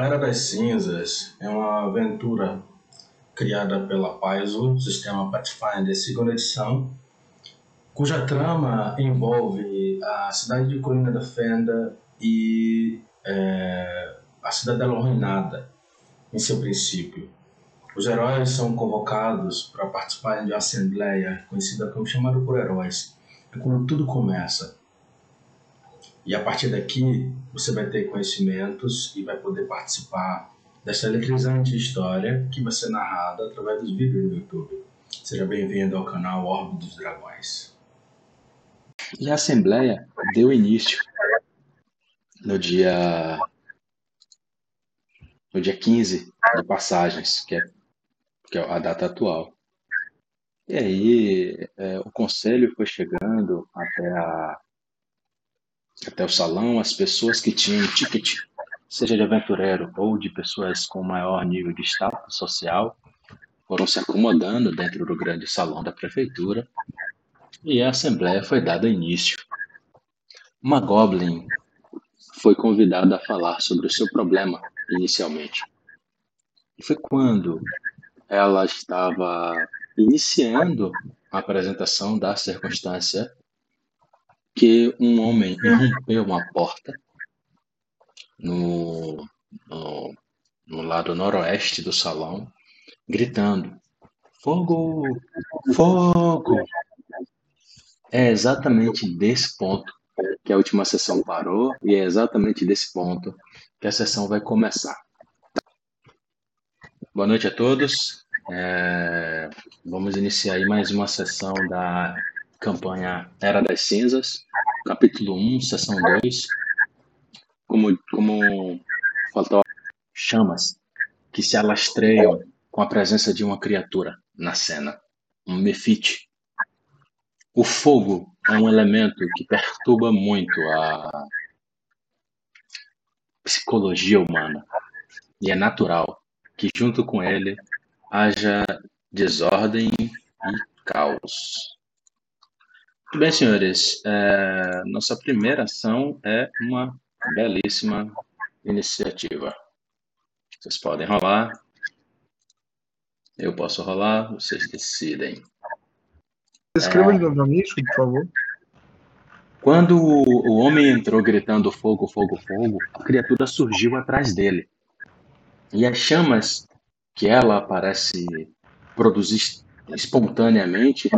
A Era das Cinzas é uma aventura criada pela Paizo, sistema Pathfinder segunda edição, cuja trama envolve a cidade de Colina da Fenda e é, a Cidadela Arruinada, em seu princípio. Os heróis são convocados para participarem de uma assembleia conhecida como chamada por heróis. É quando tudo começa. E a partir daqui você vai ter conhecimentos e vai poder participar dessa eletrizante história que vai ser narrada através dos vídeos no YouTube. Seja bem-vindo ao canal Orbe dos Dragões. E a Assembleia deu início no dia no dia 15 de passagens, que é, que é a data atual. E aí é, o conselho foi chegando até, a, até o salão, as pessoas que tinham ticket, seja de aventureiro ou de pessoas com maior nível de status social, foram se acomodando dentro do grande salão da prefeitura e a assembleia foi dada início. Uma goblin foi convidada a falar sobre o seu problema inicialmente. E foi quando ela estava iniciando a apresentação da circunstância que um homem irrompeu uma porta no, no, no lado noroeste do salão, gritando: Fogo! Fogo! É exatamente desse ponto que a última sessão parou e é exatamente desse ponto que a sessão vai começar. Boa noite a todos. É, vamos iniciar aí mais uma sessão da campanha Era das Cinzas, capítulo 1, sessão 2. Como, como faltou chamas que se alastreiam com a presença de uma criatura na cena, um mefite o fogo é um elemento que perturba muito a psicologia humana. E é natural que, junto com ele, haja desordem e caos. Muito bem, senhores. É, nossa primeira ação é uma belíssima iniciativa. Vocês podem rolar. Eu posso rolar, vocês decidem. Escreva é... de novo por favor. Quando o homem entrou gritando fogo, fogo, fogo, a criatura surgiu atrás dele. E as chamas que ela parece produzir espontaneamente,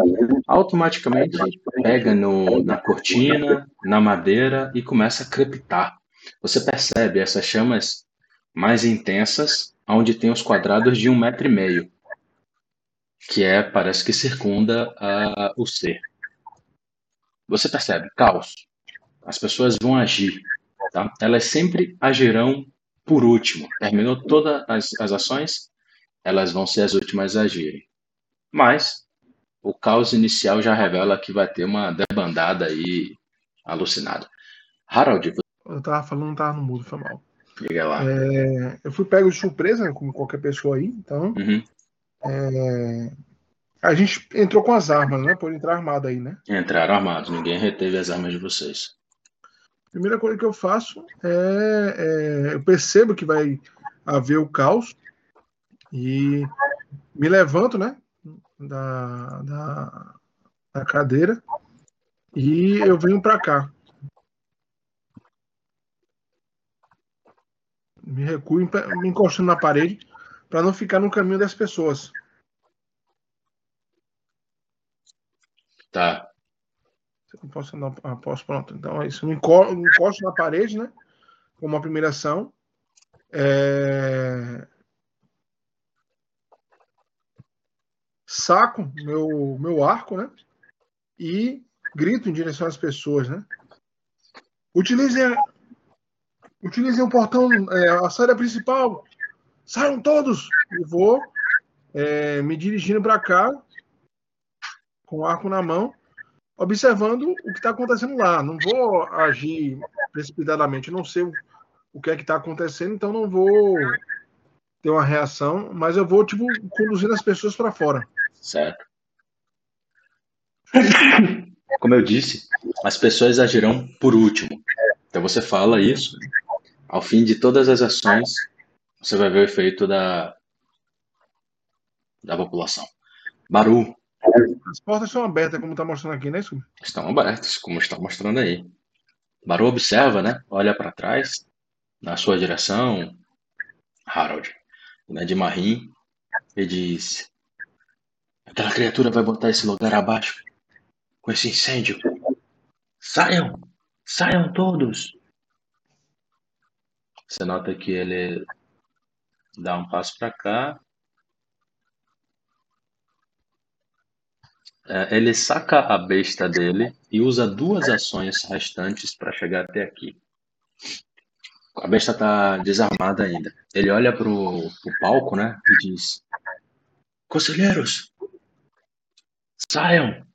automaticamente pega no, na cortina, na madeira e começa a crepitar. Você percebe essas chamas mais intensas, onde tem os quadrados de um metro e meio que é parece que circunda o ser. Você percebe caos. As pessoas vão agir, tá? Elas sempre agirão por último. Terminou todas as, as ações, elas vão ser as últimas a agirem. Mas o caos inicial já revela que vai ter uma debandada aí alucinada. Harold, eu tava falando, não tava no mudo, foi mal. Liga lá. É, eu fui pego de surpresa, né, como qualquer pessoa aí, então uhum. É... A gente entrou com as armas, né? Por entrar armado aí, né? Entraram armados, ninguém reteve as armas de vocês. Primeira coisa que eu faço é, é, eu percebo que vai haver o caos e me levanto, né? Da, da, da cadeira e eu venho para cá. Me recuo, me encostando na parede para não ficar no caminho das pessoas. Tá. Eu posso andar após pronto. Então é isso. Me encosto na parede, né? Como uma primeira ação. É... Saco meu, meu arco, né? E grito em direção às pessoas, né? Utilizem, utilizem o portão, é, a saída principal saiam todos! E vou é, me dirigindo para cá, com o arco na mão, observando o que está acontecendo lá. Não vou agir precipitadamente, não sei o, o que é que está acontecendo, então não vou ter uma reação, mas eu vou, tipo, conduzindo as pessoas para fora. Certo. Como eu disse, as pessoas agirão por último. Então você fala isso ao fim de todas as ações você vai ver o efeito da, da população. Baru. As portas estão abertas, como está mostrando aqui, não é isso? Estão abertas, como está mostrando aí. Baru observa, né? Olha para trás, na sua direção, Harold, né, de Marim, e diz: Aquela criatura vai botar esse lugar abaixo com esse incêndio. Saiam! Saiam todos! Você nota que ele dá um passo para cá. É, ele saca a besta dele e usa duas ações restantes para chegar até aqui. A besta tá desarmada ainda. Ele olha pro, pro palco, né? E diz: Conselheiros, saiam!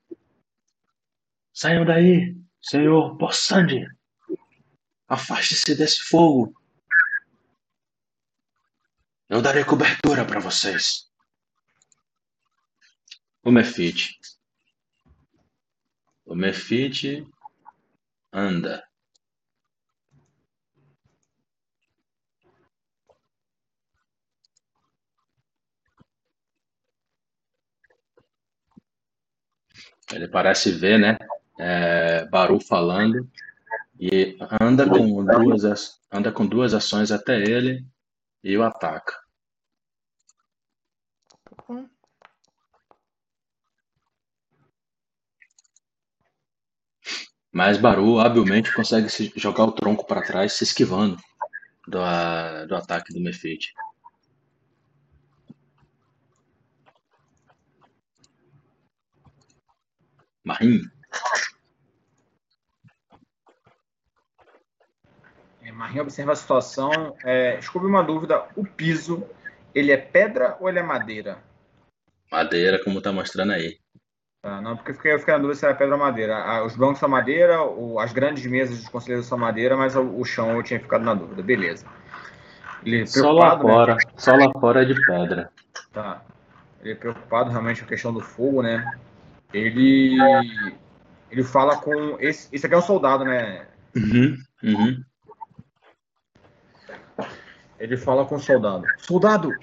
Saiam daí, senhor Possandi! Afaste-se desse fogo! Eu darei cobertura para vocês. O Mefite. O Mefite anda. Ele parece ver, né? É, Baru falando e anda com duas anda com duas ações até ele e o ataca. Mas Baru habilmente consegue se jogar o tronco para trás, se esquivando do, do ataque do Mefite. Marim. É, Marim observa a situação. É, desculpe uma dúvida. O piso, ele é pedra ou ele é madeira? Madeira, como está mostrando aí. Tá, não, porque eu fiquei, eu fiquei na dúvida se era pedra ou madeira. Os bancos são madeira, as grandes mesas dos conselheiros são madeira, mas o, chão eu tinha ficado na dúvida. Beleza. Ele é só lá né? fora, né? só lá fora é de pedra. Tá. Ele é preocupado realmente com a questão do fogo, né? Ele ele fala com esse, esse aqui é um soldado, né? Uhum, uhum. Ele fala com o soldado. Soldado,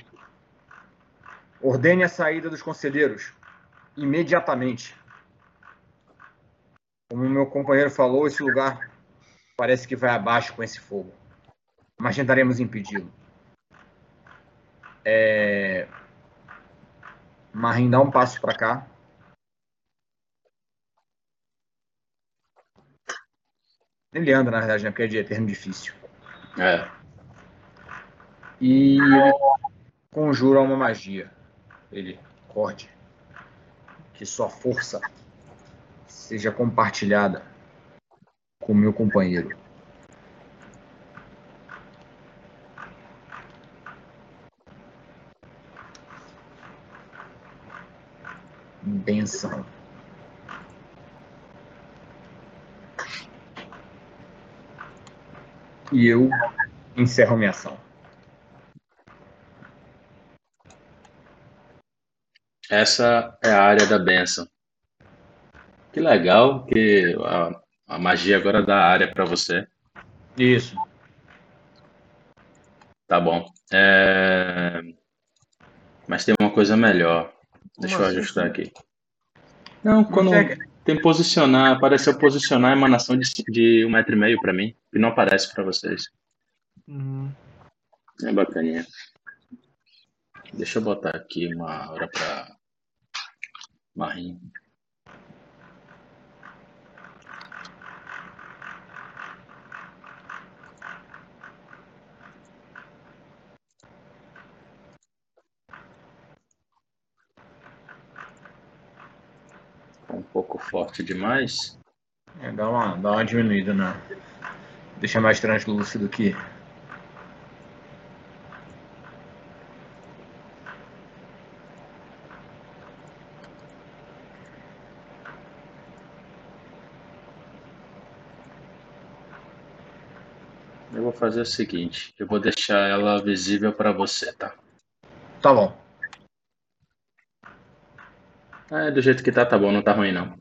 ordene a saída dos conselheiros imediatamente. Como meu companheiro falou, esse lugar parece que vai abaixo com esse fogo. Mas tentaremos impedi-lo. É... Marim dá um passo para cá. Ele anda, na verdade, né? Porque é difícil. É. E ele conjura uma magia. Ele corte. Que sua força seja compartilhada com o meu companheiro. Benção. E eu encerro minha ação. Essa é a área da benção. Que legal que a, a magia agora dá área para você. Isso. Tá bom. É... Mas tem uma coisa melhor. Deixa Como eu assim? ajustar aqui. Não, quando. Consegue... Tem posicionar, apareceu posicionar a emanação de, de um metro e meio para mim, e não aparece para vocês. Uhum. É bacaninha. Deixa eu botar aqui uma hora para Marinho. Pouco forte demais. É, dá, uma, dá uma diminuída, né? Deixa mais translúcido aqui. Eu vou fazer o seguinte, eu vou deixar ela visível para você, tá? Tá bom. É, do jeito que tá, tá bom, não tá ruim não.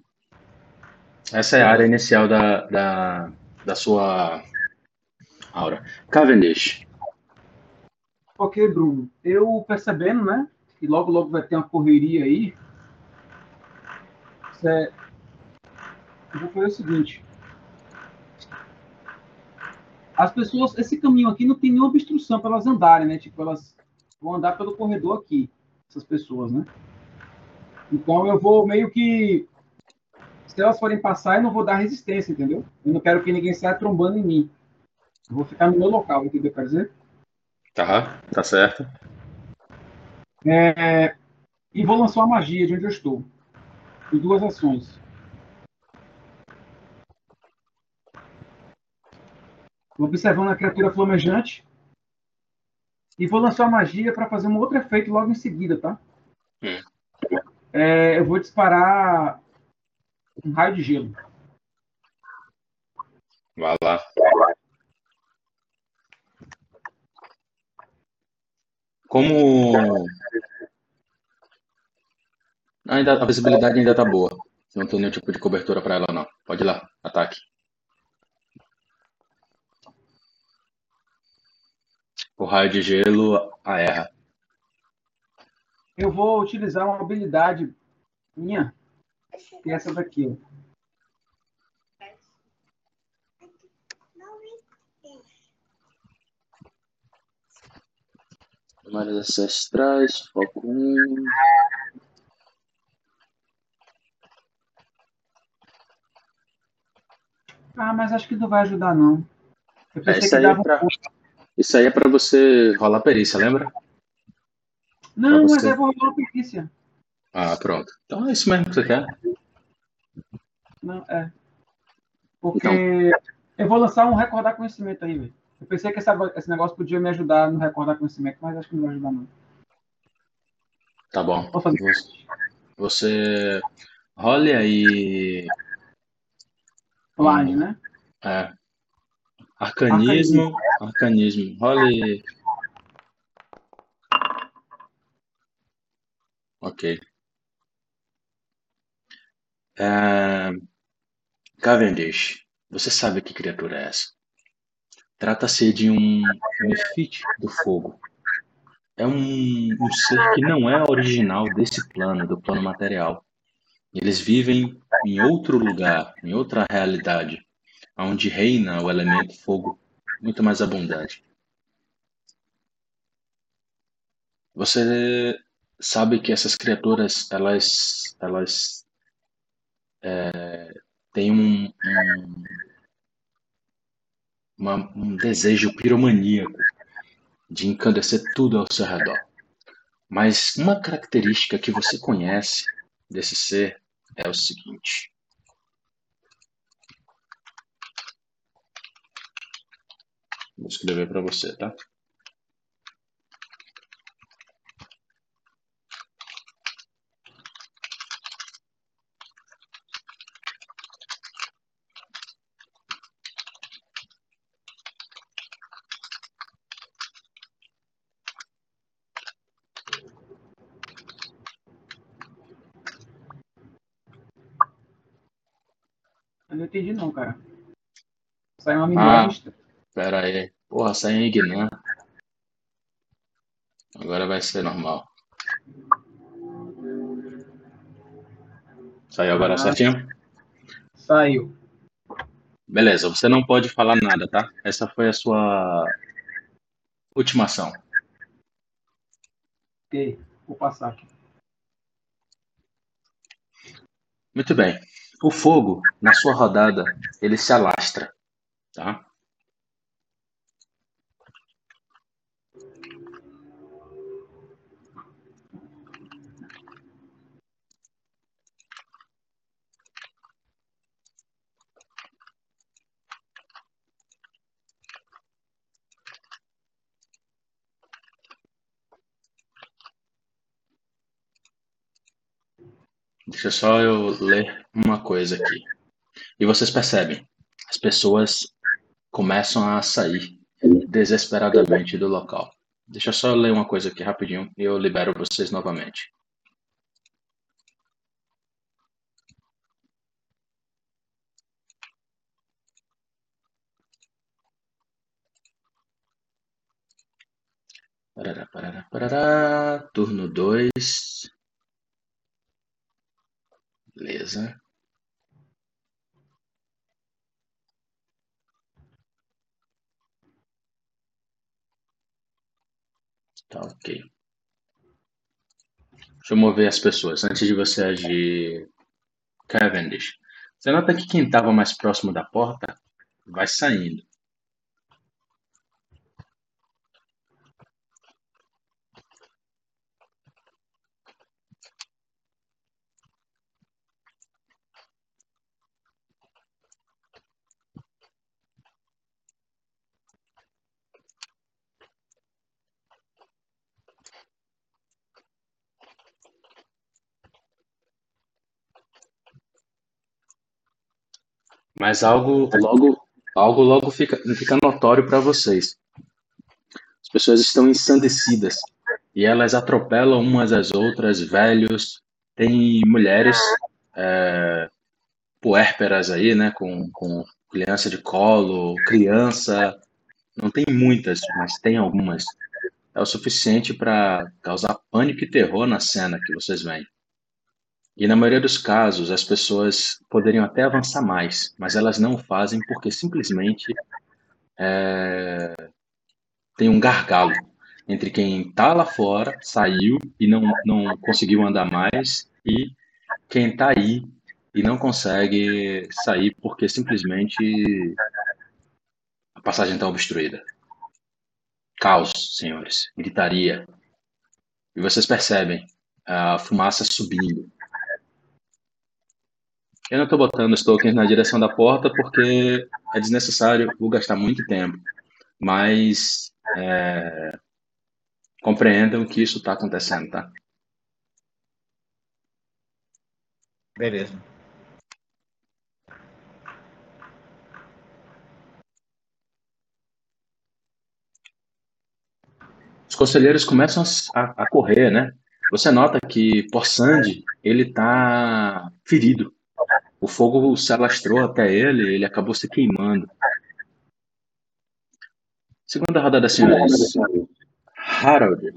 Essa é a área inicial da, da, da sua aura. Cavendish. porque, Bruno, eu percebendo, né? Que logo, logo vai ter uma correria aí. Eu vou fazer o seguinte. As pessoas, esse caminho aqui não tem nenhuma obstrução para elas andarem, né? Tipo, elas vão andar pelo corredor aqui, essas pessoas, né? Então eu vou meio que. Se elas forem passar, eu não vou dar resistência, entendeu? Eu não quero que ninguém saia trombando em mim. Eu vou ficar no meu local, entendeu? Quer dizer? Tá, tá certo. É, e vou lançar uma magia de onde eu estou. Em duas ações. Vou observando a criatura flamejante. E vou lançar uma magia para fazer um outro efeito logo em seguida, tá? Hum. É, eu vou disparar um raio de gelo. Vai lá. Como ainda a visibilidade ainda tá boa. Não tem nenhum tipo de cobertura para ela não. Pode ir lá, ataque. O raio de gelo a erra. Eu vou utilizar uma habilidade minha, que é essa daqui. Memórias ancestrais, foco 1. Ah, mas acho que não vai ajudar, não. É, isso aí é um pra, pouco. isso aí é pra você rolar perícia, lembra? Não, mas eu vou rolar perícia. Ah, pronto. Então é isso mesmo que você quer. Não, é. Porque Então. eu vou lançar um recordar conhecimento aí, velho. Eu pensei que essa- esse negócio podia me ajudar no recordar conhecimento, mas acho que não vai ajudar, não. Tá bom. Você, você role aí. Blind, né? É, arcanismo. Arcanismo. Role. Ok. É, Cavendish, você sabe que criatura é essa? Trata-se de um Mephit do fogo. É um, um ser que não é original desse plano, do plano material. Eles vivem em outro lugar, em outra realidade, onde reina o elemento fogo muito mais abundante. Você sabe que essas criaturas, elas, elas é, têm um, um, uma- um desejo piromaníaco de encandecer tudo ao seu redor. Mas uma característica que você conhece desse ser é o seguinte. Vou escrever para você, tá? Não entendi, não, cara. Saiu uma Ah. minoria. Pera aí. Porra, sai em Ignan. Agora vai ser normal. Saiu agora Ah. certinho? Saiu. Beleza, você não pode falar nada, tá? Essa foi a sua última ação. Ok. Vou passar aqui. Muito bem. O fogo, na sua rodada, ele se alastra, tá? Deixa só eu ler uma coisa aqui. E vocês percebem, as pessoas começam a sair desesperadamente do local. Deixa só eu ler uma coisa aqui rapidinho e eu libero vocês novamente. Parará, parará, parará. Turno 2. Beleza. Tá ok. Deixa eu mover as pessoas. Antes de você agir, Cavendish. Você nota que quem estava mais próximo da porta vai saindo. Mas algo logo, algo logo fica, fica notório para vocês. As pessoas estão ensandecidas e elas atropelam umas às outras, velhos, tem mulheres é, puérperas aí, né, com, com criança de colo, criança, não tem muitas, mas tem algumas. É o suficiente para causar pânico e terror na cena que vocês veem. E na maioria dos casos, as pessoas poderiam até avançar mais, mas elas não fazem porque simplesmente é, tem um gargalo entre quem está lá fora, saiu e não, não conseguiu andar mais, e quem está aí e não consegue sair porque simplesmente a passagem está obstruída. Caos, senhores, gritaria. E vocês percebem a fumaça subindo, eu não estou botando os tokens na direção da porta porque é desnecessário, vou gastar muito tempo. Mas é, compreendam que isso está acontecendo, tá? Beleza. Os conselheiros começam a, a correr, né? Você nota que Porsand, ele está ferido. O fogo se alastrou até ele, ele acabou se queimando. Segunda rodada, senhores. Harold.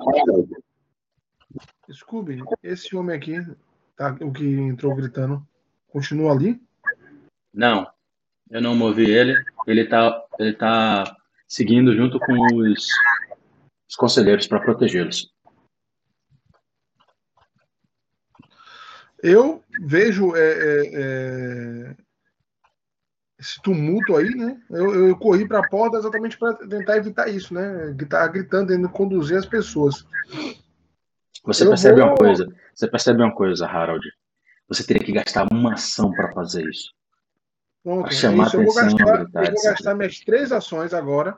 Scooby, esse homem aqui, tá, o que entrou gritando, continua ali? Não, eu não movi ele. Ele tá, ele tá seguindo junto com os, os conselheiros para protegê-los. Eu vejo é, é, é, esse tumulto aí, né? Eu, eu corri para a porta exatamente para tentar evitar isso, né? Tá gritando, tentando conduzir as pessoas. Você eu percebe vou... uma coisa? Você percebe uma coisa, Harold? Você teria que gastar uma ação para fazer isso. Pronto, chamar isso. Eu vou, gastar, eu vou gastar minhas três ações agora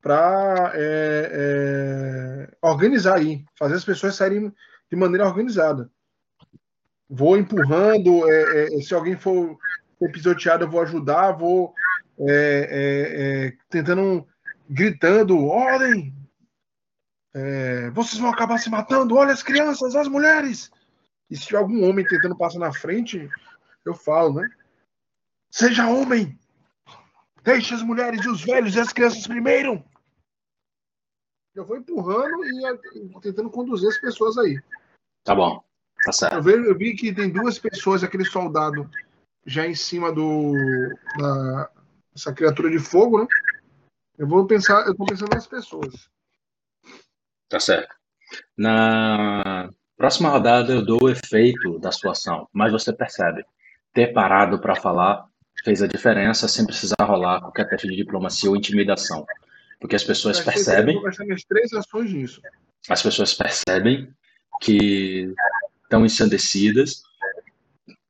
para é, é, organizar aí, fazer as pessoas saírem de maneira organizada vou empurrando. É, é, se alguém for, pisoteado, eu vou ajudar, vou é, é, é tentando, gritando: ordem! É, vocês vão acabar se matando, olha as crianças, as mulheres! E se algum homem tentando passar na frente, eu falo, né? Seja homem! Deixe as mulheres e os velhos e as crianças primeiro! Eu vou empurrando e tentando conduzir as pessoas aí. Tá bom. Tá. Eu vi, eu vi que tem duas pessoas, aquele soldado já em cima do. Da, essa criatura de fogo, né? Eu vou pensar, eu tô pensando nas pessoas. Tá certo. Na próxima rodada eu dou o efeito da sua ação, mas você percebe. Ter parado para falar fez a diferença sem precisar rolar qualquer teste de diplomacia ou intimidação. Porque as pessoas percebem. Eu vou gastar minhas três ações nisso. As pessoas percebem que estão ensandecidas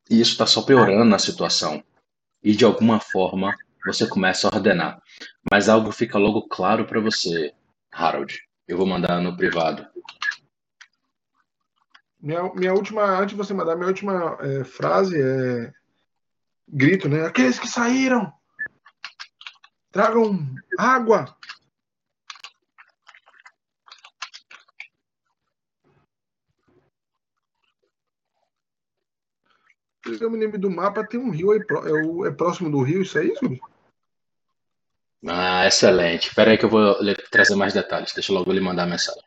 e isso está só piorando a situação. E de alguma forma você começa a ordenar. Mas algo fica logo claro para você, Harold. Eu vou mandar no privado. Minha, minha última, antes de você mandar, minha última é, frase é grito, né? Aqueles que saíram, tragam água, eu me lembro do mapa, tem um rio aí, é, é próximo do rio, isso é isso? Ah, excelente. Espera aí que eu vou trazer mais detalhes. Deixa eu logo ele mandar a mensagem.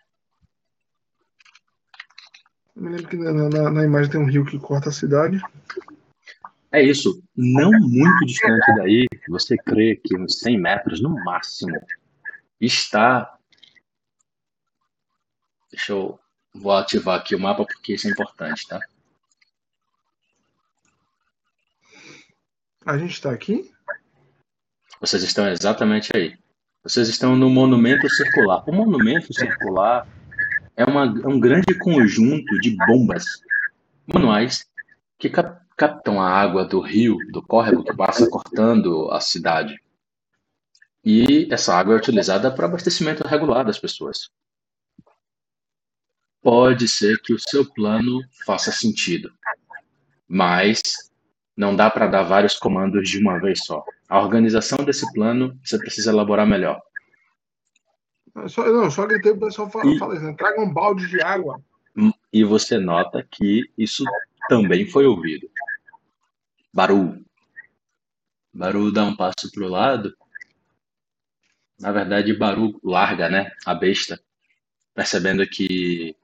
Eu me lembro que na, na, na imagem tem um rio que corta a cidade. É isso. Não muito distante daí, você crê que uns 100 metros no máximo está. Deixa eu. Vou ativar aqui o mapa porque isso é importante, tá? A gente está aqui? Vocês estão exatamente aí. Vocês estão no monumento circular. O monumento circular é, uma, é um grande conjunto de bombas manuais que cap captam a água do rio, do córrego que passa cortando a cidade. E essa água é utilizada para abastecimento regular das pessoas. Pode ser que o seu plano faça sentido, mas não dá para dar vários comandos de uma vez só. A organização desse plano você precisa elaborar melhor. Só, não, só gritei o pessoal fala, e, fala assim, traga um balde de água. E você nota que isso também foi ouvido. Baru. Baru dá um passo para o lado. Na verdade, Baru larga, né? A besta, percebendo que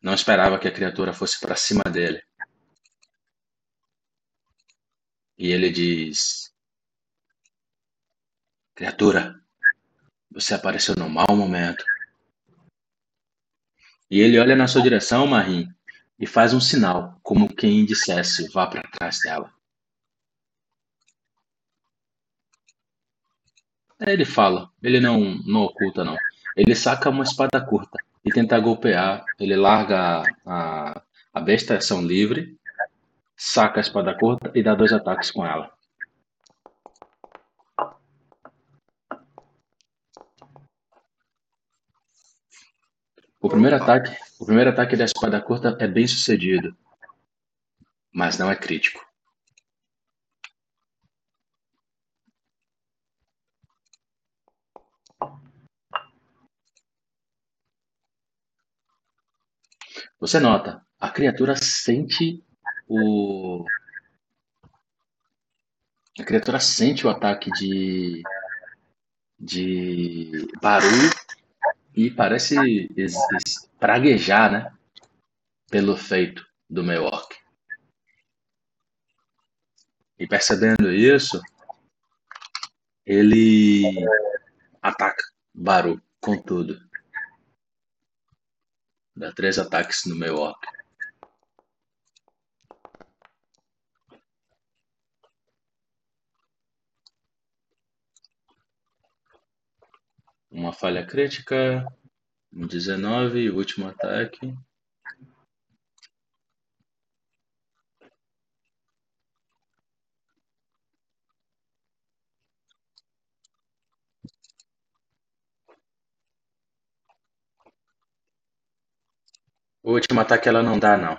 não esperava que a criatura fosse para cima dele. E ele diz: Criatura, você apareceu no mau momento. E ele olha na sua direção, Marim, e faz um sinal, como quem dissesse: vá para trás dela. Aí ele fala, ele não, não oculta, não. Ele saca uma espada curta e tenta golpear. Ele larga a, a besta, ação livre, saca a espada curta e dá dois ataques com ela. O primeiro ataque, o primeiro ataque da espada curta é bem sucedido, mas não é crítico. Você nota, a criatura sente o. A criatura sente o ataque de. de barulho e parece praguejar, né? Pelo feito do meu orc. E percebendo isso, ele ataca Baru com tudo. Dá três ataques no meu orc. Uma falha crítica. Um 19, último ataque. O último ataque ela não dá, não.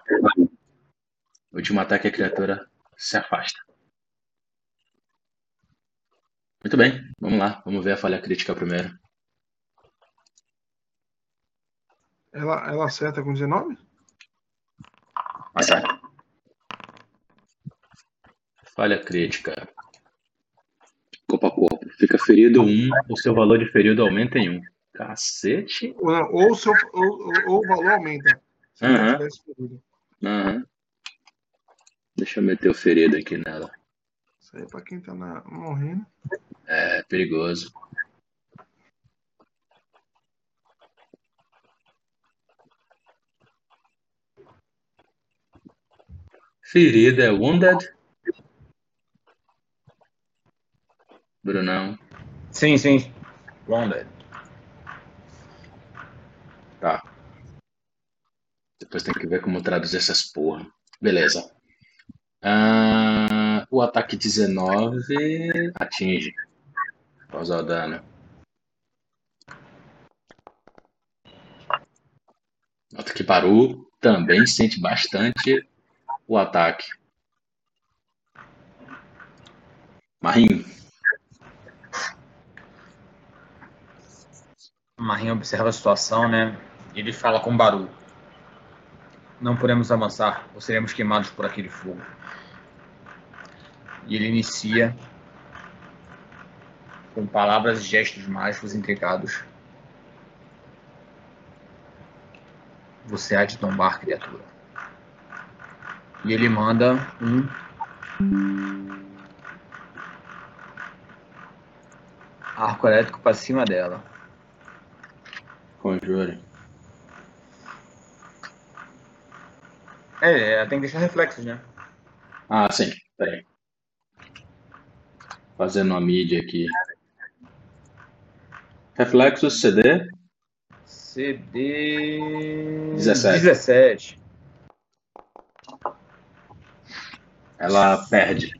O último ataque a criatura se afasta. Muito bem, vamos lá. Vamos ver a falha crítica primeiro. Ela, ela acerta com 19? Acerta. Falha crítica. Corpo a corpo. Fica ferido 1, um, o seu valor de ferido aumenta em 1. Um. Cacete. Ou, ou, seu, ou, ou o valor aumenta. Se uhum. Uhum. Deixa eu meter o ferido aqui nela. Isso aí é pra quem tá na, morrendo. É, perigoso. Ferida é wounded? Brunão. Sim, sim. Wounded. Tá. Depois tem que ver como traduzir essas porra. Beleza. Ah, o ataque 19 atinge. Causar o dano. Nota que Baru também sente bastante o ataque. Marinho. Marinho observa a situação, né? Ele fala com Baru. Não podemos avançar, ou seremos queimados por aquele fogo. E ele inicia com palavras e gestos mágicos intricados. Você há de tombar, criatura. E ele manda um arco elétrico para cima dela. Conjure. É, ela tem que deixar reflexos, né? Ah, sim. Peraí. Fazendo uma mídia aqui. Reflexos CD CD 17. 17. Ela perde.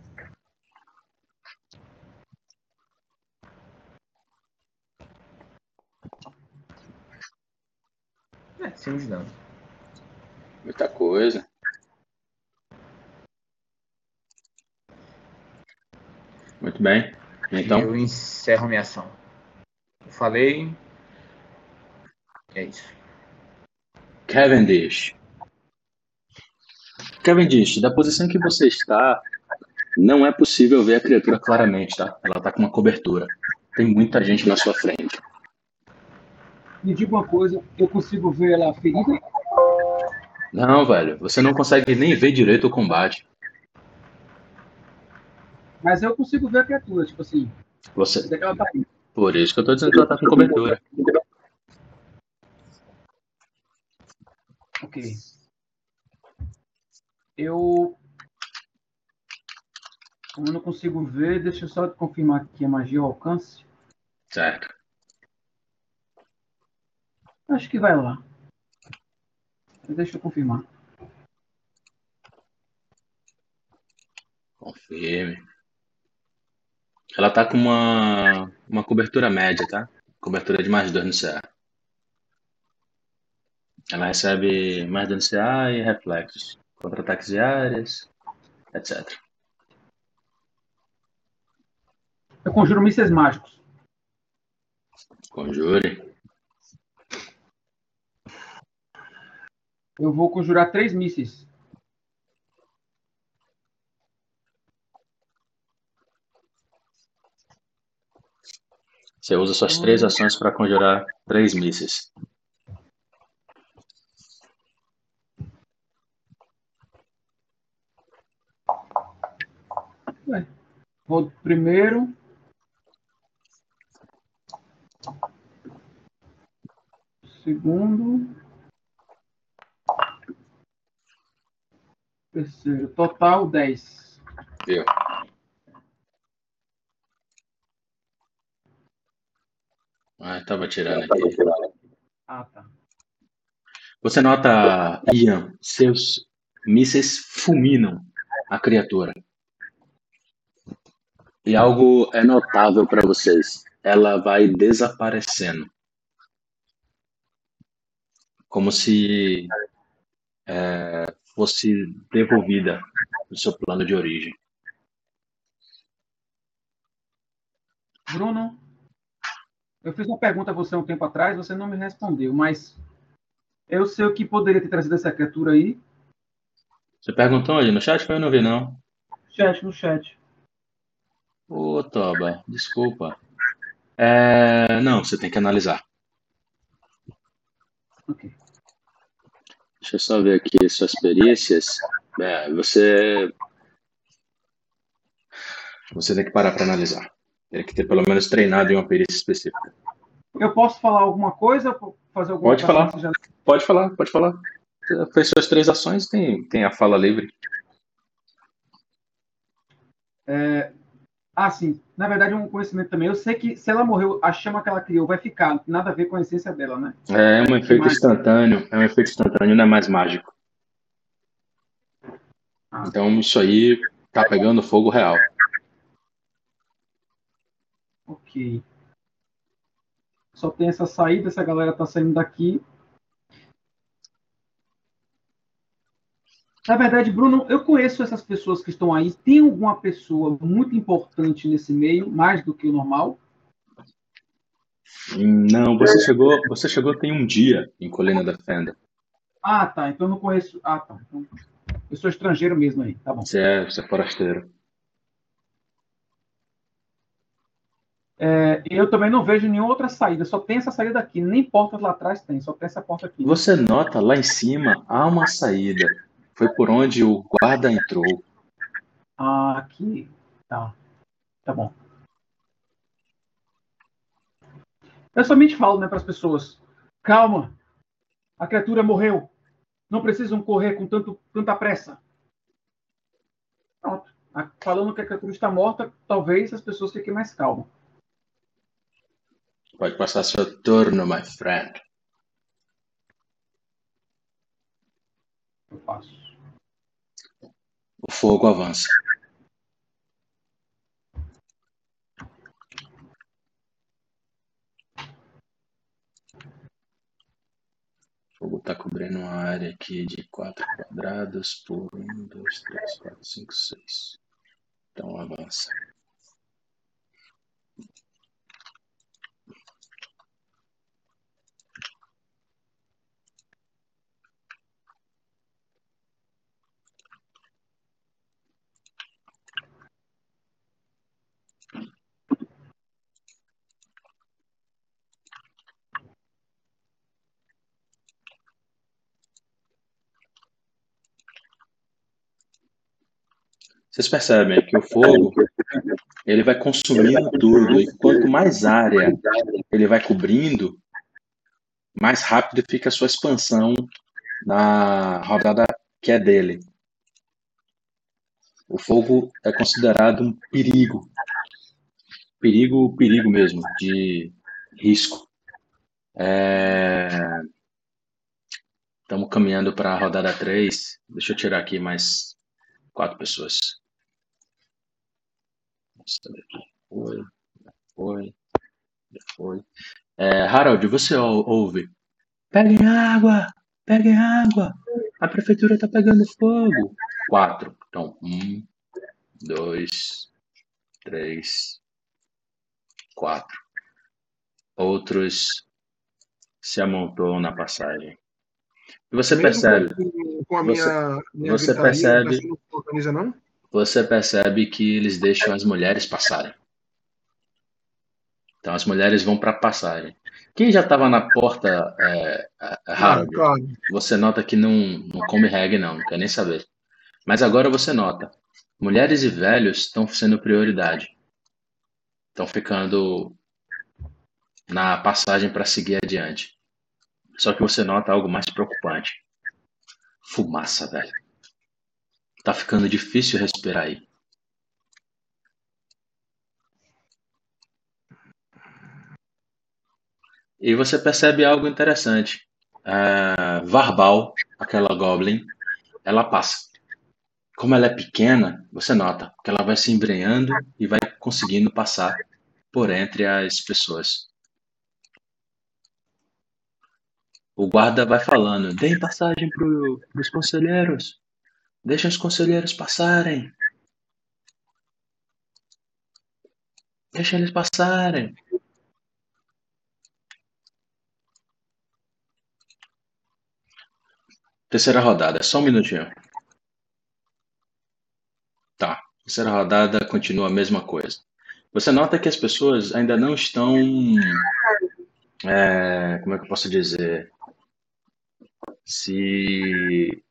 É, 5 de dano. Muita coisa. Muito bem. Então, eu encerro minha ação. Eu falei. É isso. Cavendish. Cavendish, da posição que você está, não é possível ver a criatura claramente, tá? Ela está com uma cobertura. Tem muita gente na sua frente. Me diga uma coisa, eu consigo ver ela ferida? Não, velho, você não consegue nem ver direito o combate. Mas eu consigo ver a criatura, tipo assim, Você, é tá por isso que eu tô dizendo que ela tá com cobertura. Ok. Eu. Como eu não consigo ver, deixa eu só confirmar aqui a magia ao alcance. Certo. Acho que vai lá. Deixa eu confirmar. Confirme. Ela tá com uma, uma cobertura média, tá? Cobertura de mais dois no CA. Ela recebe mais dano CA e reflexos. Contra-ataques de áreas, etc. Eu conjuro mísseis mágicos. Conjure. Eu vou conjurar três mísseis. Você usa suas três ações para conjurar três mísseis. Vou primeiro. Segundo. Terceiro. Total 10. Viu? Ah, tava tirando aqui. Ah, tá. Você nota, Ian, seus mísseis fulminam a criatura. E algo é notável para vocês. Ela vai desaparecendo. Como se é, fosse devolvida no seu plano de origem. Bruno, eu fiz uma pergunta a você um tempo atrás, você não me respondeu, mas eu sei o que poderia ter trazido essa criatura aí. Você perguntou ali no chat? Eu não vi, não. Chat, no chat. Ô, Toba, desculpa. É, não, você tem que analisar. Ok. Deixa eu só ver aqui suas perícias. É, você. Você tem que parar para analisar. Tem que ter pelo menos treinado em uma perícia específica. Eu posso falar alguma coisa? Fazer alguma Pode falar. coisa? Pode falar, pode falar. Fez suas três ações, tem, tem a fala livre. É... Ah, sim. Na verdade, um conhecimento também. Eu sei que se ela morreu, a chama que ela criou vai ficar. Não tem nada a ver com a essência dela, né? É um efeito instantâneo. É um efeito instantâneo, não é mais mágico. Ah. Então isso aí tá pegando fogo real. Ok. Só tem essa saída, essa galera tá saindo daqui. Na verdade, Bruno, eu conheço essas pessoas que estão aí. Tem alguma pessoa muito importante nesse meio, mais do que o normal? Não, você chegou, você chegou tem um dia em Colina da Fenda. Ah, tá. Então eu não conheço. Ah, tá. Então, eu sou estrangeiro mesmo aí. Tá bom. Você é, você é forasteiro. É, eu também não vejo nenhuma outra saída, só tem essa saída aqui, nem porta lá atrás tem, só tem essa porta aqui. Você nota lá em cima há uma saída. Foi por onde o guarda entrou. Ah, aqui. Tá. Tá bom. Eu somente falo né, para as pessoas: calma, a criatura morreu. Não precisam correr com tanto, tanta pressa. Pronto. Falando que a criatura está morta, talvez as pessoas fiquem mais calmas. Pode passar seu turno, my friend. Eu faço. O fogo avança. O fogo está cobrindo uma área aqui de 4 quadrados por 1, 2, 3, 4, 5, 6. Então avança. Vocês percebem que o fogo ele vai consumindo tudo e quanto mais área ele vai cobrindo, mais rápido fica a sua expansão na rodada que é dele. O fogo é considerado um perigo. Perigo, perigo mesmo, de risco. É... Estamos caminhando para a rodada 3. Deixa eu tirar aqui mais quatro pessoas. Foi, foi, foi. É, Harold, você ouve? Peguem água! Peguem água! A prefeitura está pegando fogo! Quatro. Então, um, dois, três, quatro. Outros se amontou na passagem. E você Mesmo percebe. Com a minha, você, minha você percebe. Não organiza, não? Você percebe que eles deixam as mulheres passarem. Então as mulheres vão para a passagem. Quem já estava na porta, é, Harold, claro. você nota que não, não come reggae, não, não quer nem saber. Mas agora você nota, mulheres e velhos estão sendo prioridade. Estão ficando na passagem para seguir adiante. Só que você nota algo mais preocupante. Fumaça, velho. Tá ficando difícil respirar aí. E você percebe algo interessante. É, Varbal, aquela Goblin, ela passa. Como ela é pequena, você nota que ela vai se embrenhando e vai conseguindo passar por entre as pessoas. O guarda vai falando: deem passagem para os conselheiros. Deixa os conselheiros passarem. Deixa eles passarem. Terceira rodada, só um minutinho. Tá. Terceira rodada continua a mesma coisa. Você nota que as pessoas ainda não estão. É, como é que eu posso dizer? Se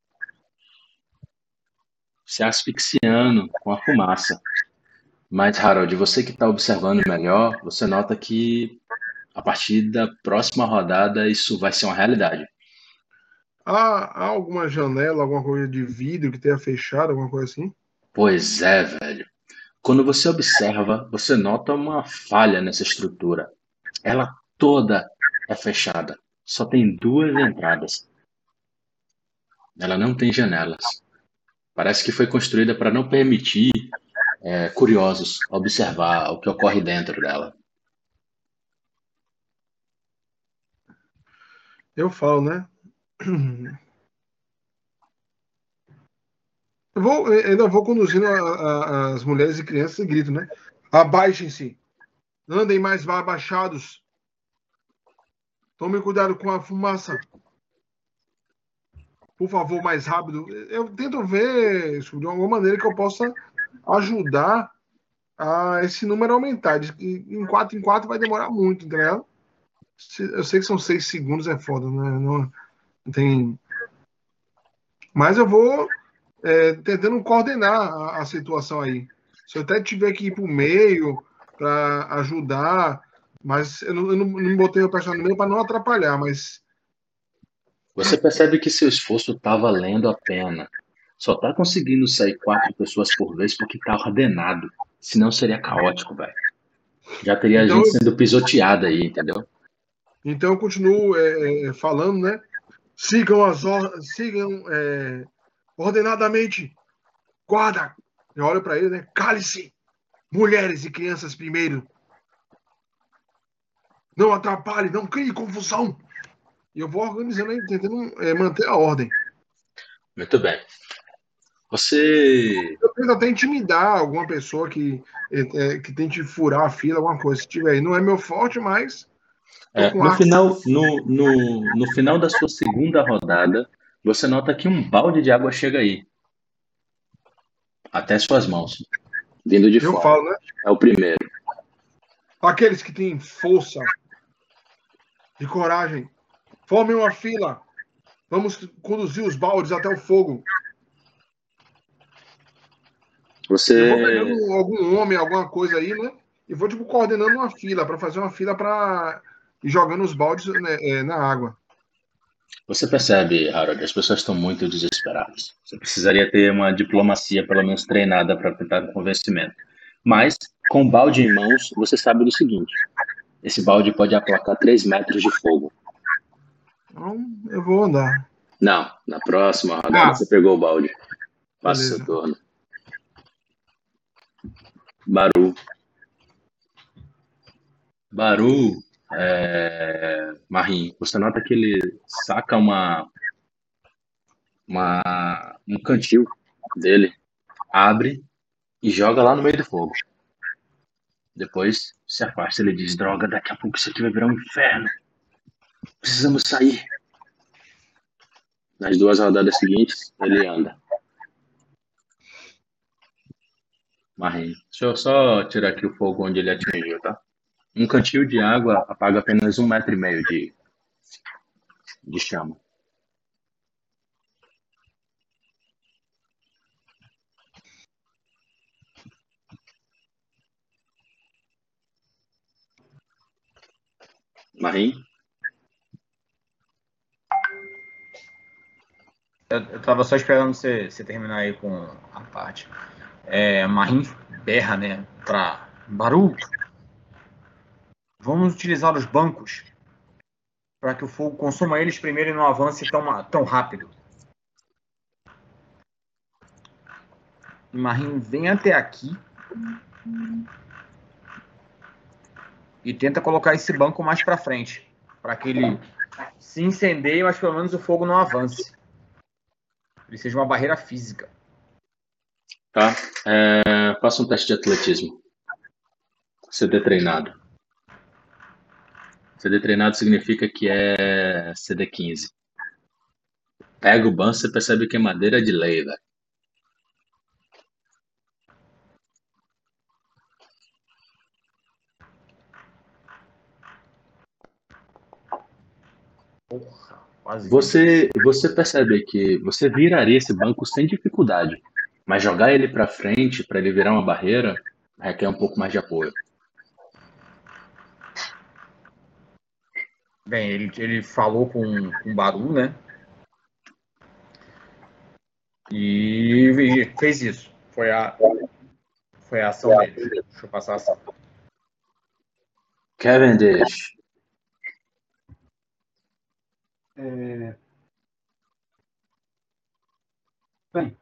se asfixiando com a fumaça. Mas, Harold, você que está observando melhor, você nota que a partir da próxima rodada isso vai ser uma realidade. Há, há alguma janela, alguma coisa de vidro que tenha fechado, alguma coisa assim? Pois é, velho. Quando você observa, você nota uma falha nessa estrutura. Ela toda é fechada. Só tem duas entradas. Ela não tem janelas. Parece que foi construída para não permitir é, curiosos observar o que ocorre dentro dela. Eu falo, né? Eu vou, ainda vou conduzindo a, a, as mulheres e crianças e grito, né? Abaixem-se. Andem mais abaixados. Tomem cuidado com a fumaça por favor, mais rápido. Eu tento ver de alguma maneira que eu possa ajudar a esse número aumentar. De- Em 4 em 4 vai demorar muito, entendeu? Se- Eu sei que são 6 segundos, é foda, né? Não, tem. Mas eu vou é, tentando coordenar a, a situação aí. Se eu até tiver que ir pro meio para ajudar, mas eu não, eu não, não botei o personagem no meio para não atrapalhar, mas Você percebe que seu esforço tá valendo a pena. Só tá conseguindo sair quatro pessoas por vez porque tá ordenado. Senão seria caótico, velho. Já teria Então- gente sendo pisoteada aí, entendeu? Então eu continuo é, é, falando, né? Sigam as or- sigam é, ordenadamente. Guarda. Eu olho para ele, né? Cale-se. Mulheres e crianças primeiro. Não atrapalhe, não crie confusão. E eu vou organizando aí, tentando é, manter a ordem. Muito bem. Você. Eu tento até intimidar alguma pessoa que, é, que tente furar a fila, alguma coisa. Se tiver aí. Não é meu forte, mas. É, no, final, no, no, no final da sua segunda rodada, você nota que um balde de água chega aí. Até suas mãos. Vindo de Eu fora. falo, né? É o primeiro. Aqueles que têm força e coragem, formem uma fila. Vamos conduzir os baldes até o fogo. Eu vou Você. pegando algum homem, alguma coisa aí, né? E vou, tipo, coordenando uma fila, para fazer uma fila para ir jogando os baldes né, é, na água. Você percebe, Harold, as pessoas estão muito desesperadas. Você precisaria ter uma diplomacia, pelo menos treinada, para tentar um convencimento. Mas, com o balde em mãos, você sabe do seguinte: esse balde pode aplacar 3 metros de fogo. Então, eu vou andar. Não, na próxima rodada Ah. você pegou o balde. Passa o Beleza. seu turno. Baru. Baru, é... Marim, você nota que ele saca uma, uma um cantil dele, abre e joga lá no meio do fogo. Depois se afasta, ele diz: Droga, daqui a pouco isso aqui vai virar um inferno. Precisamos sair. Nas duas rodadas seguintes, ele anda. Marim. Deixa eu só tirar aqui o fogo onde ele atingiu, tá? Um cantil de água apaga apenas um metro e meio de, de chama. Marim? Eu, eu tava só esperando você, você terminar aí com a parte. É, Marim berra, né? Pra Baru. Vamos utilizar os bancos para que o fogo consuma eles primeiro e não avance tão, tão rápido. Marim vem até aqui e tenta colocar esse banco mais para frente, para que ele se incendeie, mas pelo menos o fogo não avance. Ele seja uma barreira física. Tá? É, faça um teste de atletismo. CD treinado. CD treinado significa que é CD15. Pega o banco, você percebe que é madeira de lei, velho. Porra. Você, você percebe que você viraria esse banco sem dificuldade, mas jogar ele para frente, para ele virar uma barreira, requer um pouco mais de apoio. Bem, ele, ele falou com, com o Baru, né? E, e fez isso. Foi a, foi a ação dele. Deixa eu passar a ação. Cavendish, É... Bem,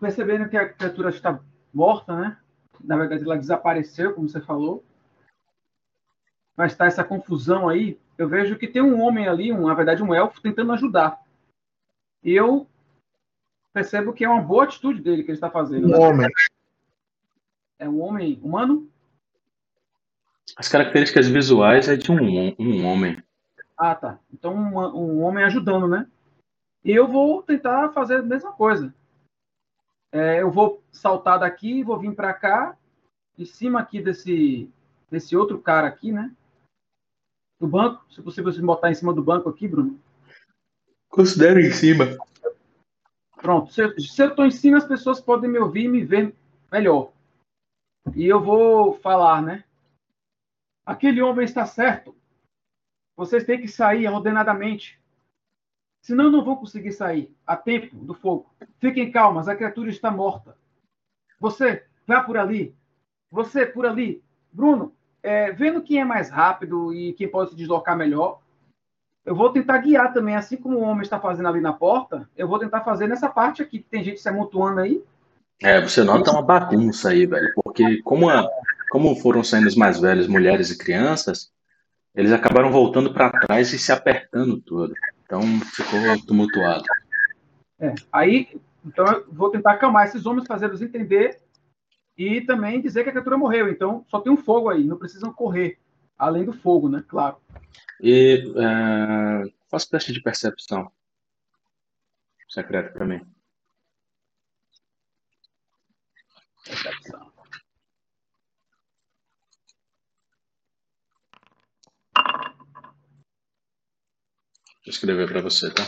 percebendo que a criatura está morta, né? Na verdade, ela desapareceu, como você falou. Mas está essa confusão aí. Eu vejo que tem um homem ali, um, na verdade, um elfo, tentando ajudar. E eu percebo que é uma boa atitude dele que ele está fazendo. Um né? homem. É um homem humano? as características visuais é de um, um homem. Ah, tá. Então, um, um homem ajudando, né? E eu vou tentar fazer a mesma coisa. É, eu vou saltar daqui, vou vir para cá em cima aqui desse, desse outro cara aqui, né? Do banco. Se você você botar em cima do banco aqui, Bruno. Considero em cima. Pronto. Se, se eu estou em cima, as pessoas podem me ouvir e me ver melhor. E eu vou falar, né? Aquele homem está certo. Vocês têm que sair ordenadamente. Senão não vão conseguir sair a tempo do fogo. Fiquem calmas, a criatura está morta. Você, vá por ali. Você, por ali. Bruno, é, vendo quem é mais rápido e quem pode se deslocar melhor, eu vou tentar guiar também, assim como o homem está fazendo ali na porta, eu vou tentar fazer nessa parte aqui, que tem gente se amontoando aí. É, você nota uma bagunça aí, velho, porque como, a, como foram saindo os mais velhos, mulheres e crianças, eles acabaram voltando para trás e se apertando tudo. Então ficou tumultuado. É, aí, então eu vou tentar acalmar esses homens, fazê-los entender e também dizer que a criatura morreu. Então só tem um fogo aí, não precisam correr, além do fogo, né? Claro. E uh, faça teste de percepção secreto para mim. Percepção. Vou escrever para você, tá?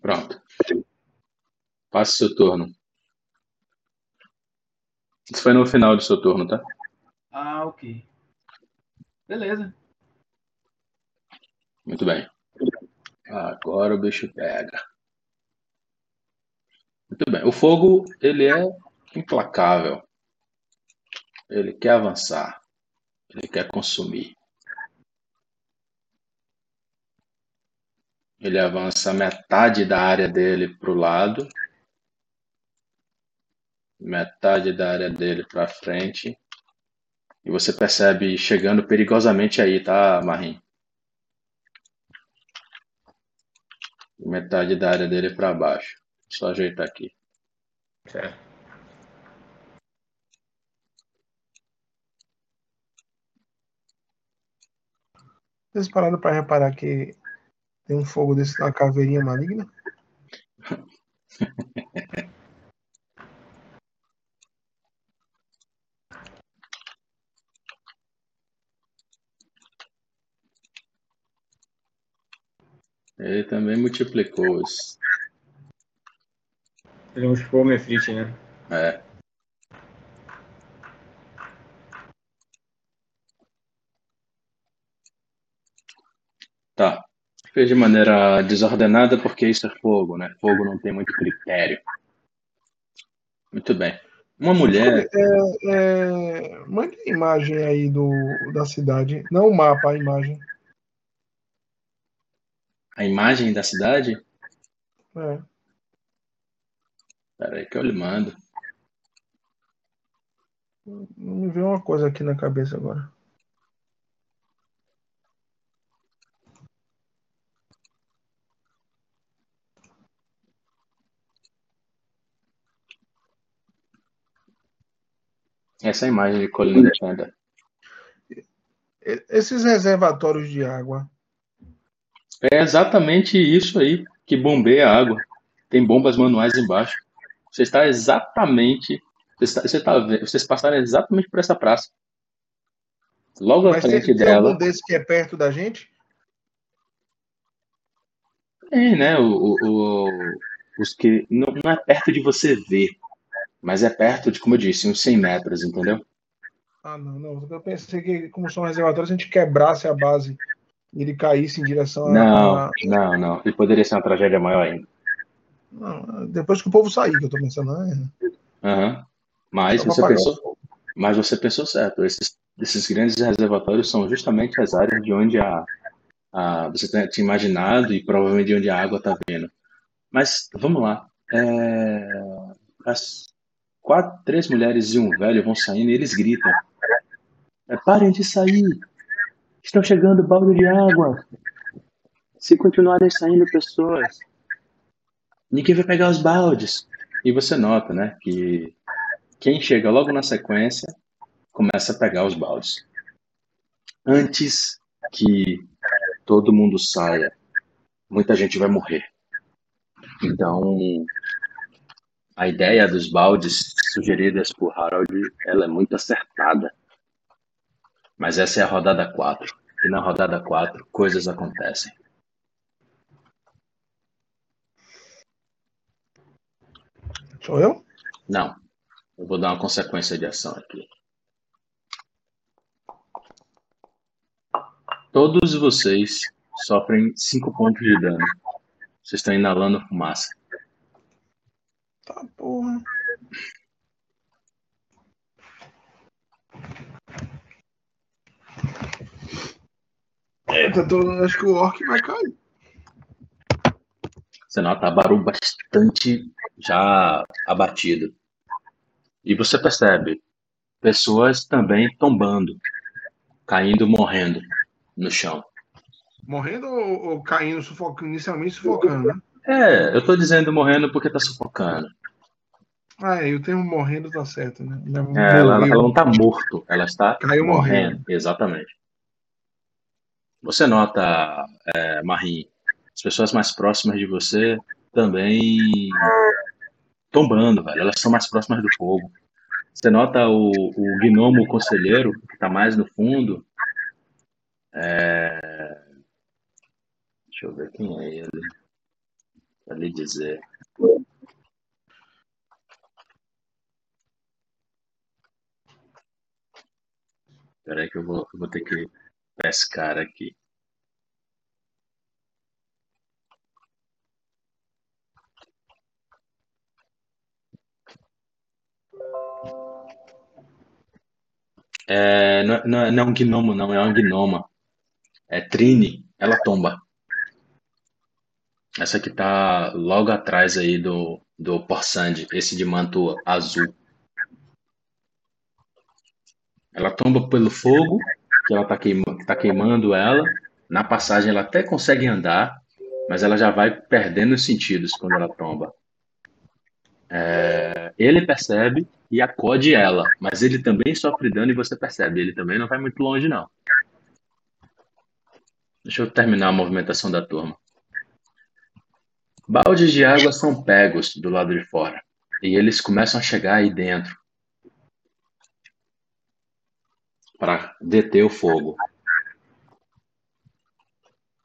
Pronto. Passe seu turno. Isso foi no final do seu turno, tá? Ah, ok. Beleza. Muito bem. Agora o bicho pega. Muito bem. O fogo, ele é implacável. Ele quer avançar. Ele quer consumir. Ele avança metade da área dele para o lado, metade da área dele para frente. E você percebe chegando perigosamente aí, tá, Marim? Metade da área dele para baixo. Só ajeitar aqui. Certo. Vocês pararam para reparar que tem um fogo desse na caveirinha maligna? Ele também multiplicou os. Ele multiplicou o Mefrit, né? É. Tá. Fez de maneira desordenada porque isso é fogo, né? Fogo não tem muito critério. Muito bem. Uma mulher. É, é, mande a imagem aí do, da cidade. Não o mapa, a imagem. A imagem da cidade? É. Peraí que eu lhe mando. Me veio uma coisa aqui na cabeça agora. Essa é a imagem de Colina de Esses reservatórios de água. É exatamente isso aí que bombeia a água. Tem bombas manuais embaixo. Você está exatamente. Você está, você está vocês passaram exatamente por essa praça. Logo à Mas tem, frente tem dela. algum desses que é perto da gente? Tem, né? O, o- os que. Não, não é perto de você ver, mas é perto de, como eu disse, uns 100 metros, entendeu? Ah, não, não. Eu pensei que, como são reservatórios, a gente quebrasse a base ele caísse em direção a. Não, a- não, não. E poderia ser uma tragédia maior ainda. Não, depois que o povo sair, que eu tô pensando. né? Aham. Mas você pensou, mas você pensou certo. Esses, esses grandes reservatórios são justamente as áreas de onde a, a você tinha imaginado e provavelmente de onde a água está vindo. Mas vamos lá. É, as quatro, três mulheres e um velho vão saindo e eles gritam. É, parem de sair. Estão chegando balde de água. Se continuarem saindo pessoas, ninguém vai pegar os baldes. E você nota, né, que quem chega logo na sequência começa a pegar os baldes. Antes que todo mundo saia, muita gente vai morrer. Então, a ideia dos baldes sugeridas por Harold, ela é muito acertada. Mas essa é a rodada 4. E na rodada 4, coisas acontecem. Sou eu? Não. Eu vou dar uma consequência de ação aqui. Todos vocês sofrem 5 pontos de dano. Vocês estão inalando fumaça. Tá, porra. Eita, tô, acho que o orc vai cair. Você nota Baru bastante já abatido. E você percebe pessoas também tombando, caindo, morrendo no chão. Morrendo ou, ou caindo, sufocando, inicialmente sufocando, né? É, eu tô dizendo morrendo porque tá sufocando. Ah, é, eu tenho morrendo, tá certo, né? Não, É, ela, morreu. ela não tá morto, ela está Caiu morrendo. Exatamente. Você nota, é, Marim, as pessoas mais próximas de você também tombando, velho. Elas são mais próximas do fogo. Você nota o, o gnomo conselheiro, que tá mais no fundo. É... Deixa eu ver quem é ele. Pra lhe dizer. Espera aí que eu vou, eu vou ter que pescar aqui. É, não, é- não, não é um gnomo, não, é uma gnoma. É Trine, ela tomba. Essa aqui tá logo atrás aí do, do Porsand, esse de manto azul. Ela tomba pelo fogo, que ela tá, queima, que tá queimando ela. Na passagem ela até consegue andar, mas ela já vai perdendo os sentidos quando ela tomba. É, ele percebe e acode ela, mas ele também sofre dano e você percebe. Ele também não vai muito longe, não. Deixa eu terminar a movimentação da turma. Baldes de água são pegos do lado de fora e eles começam a chegar aí dentro para deter o fogo.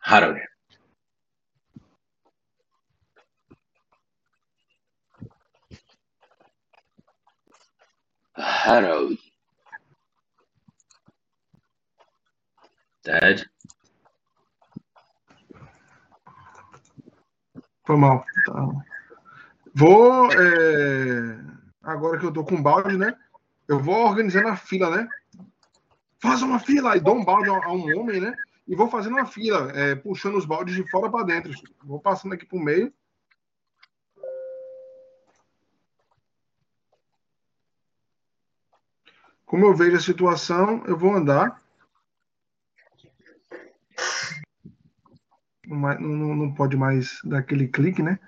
Harold. Harold. Ted. Foi mal. Tá. Vou. é, Agora que eu tô com balde, né? Eu vou organizando a fila, né? Faz uma fila e dou um balde a um homem, né? E vou fazendo uma fila, é, puxando os baldes de fora para dentro. Vou passando aqui pro meio. Como eu vejo a situação, eu vou andar. Não, não- não pode mais dar aquele clique, né?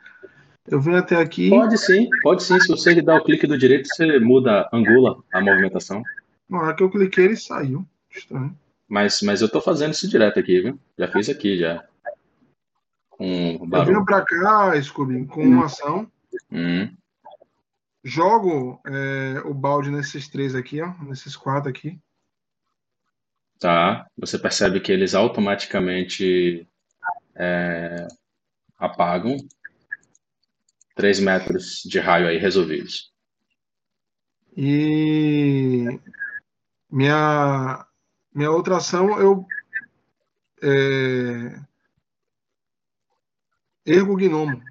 Eu venho até aqui. Pode sim, pode sim. Se você dar o clique do direito, você muda, angula a movimentação. Na hora que eu cliquei, ele saiu. Estranho. Mas, mas eu tô fazendo isso direto aqui, viu? Já fiz aqui, já. Com Eu venho barulho. pra cá, Scooby, com uma ação. Hum, Jogo é, o balde nesses três aqui, ó. Nesses quatro aqui. tá. Você percebe que eles automaticamente é, apagam. 3 metros de raio aí resolvidos. E minha, minha outra ação, eu é, ergo o gnomo.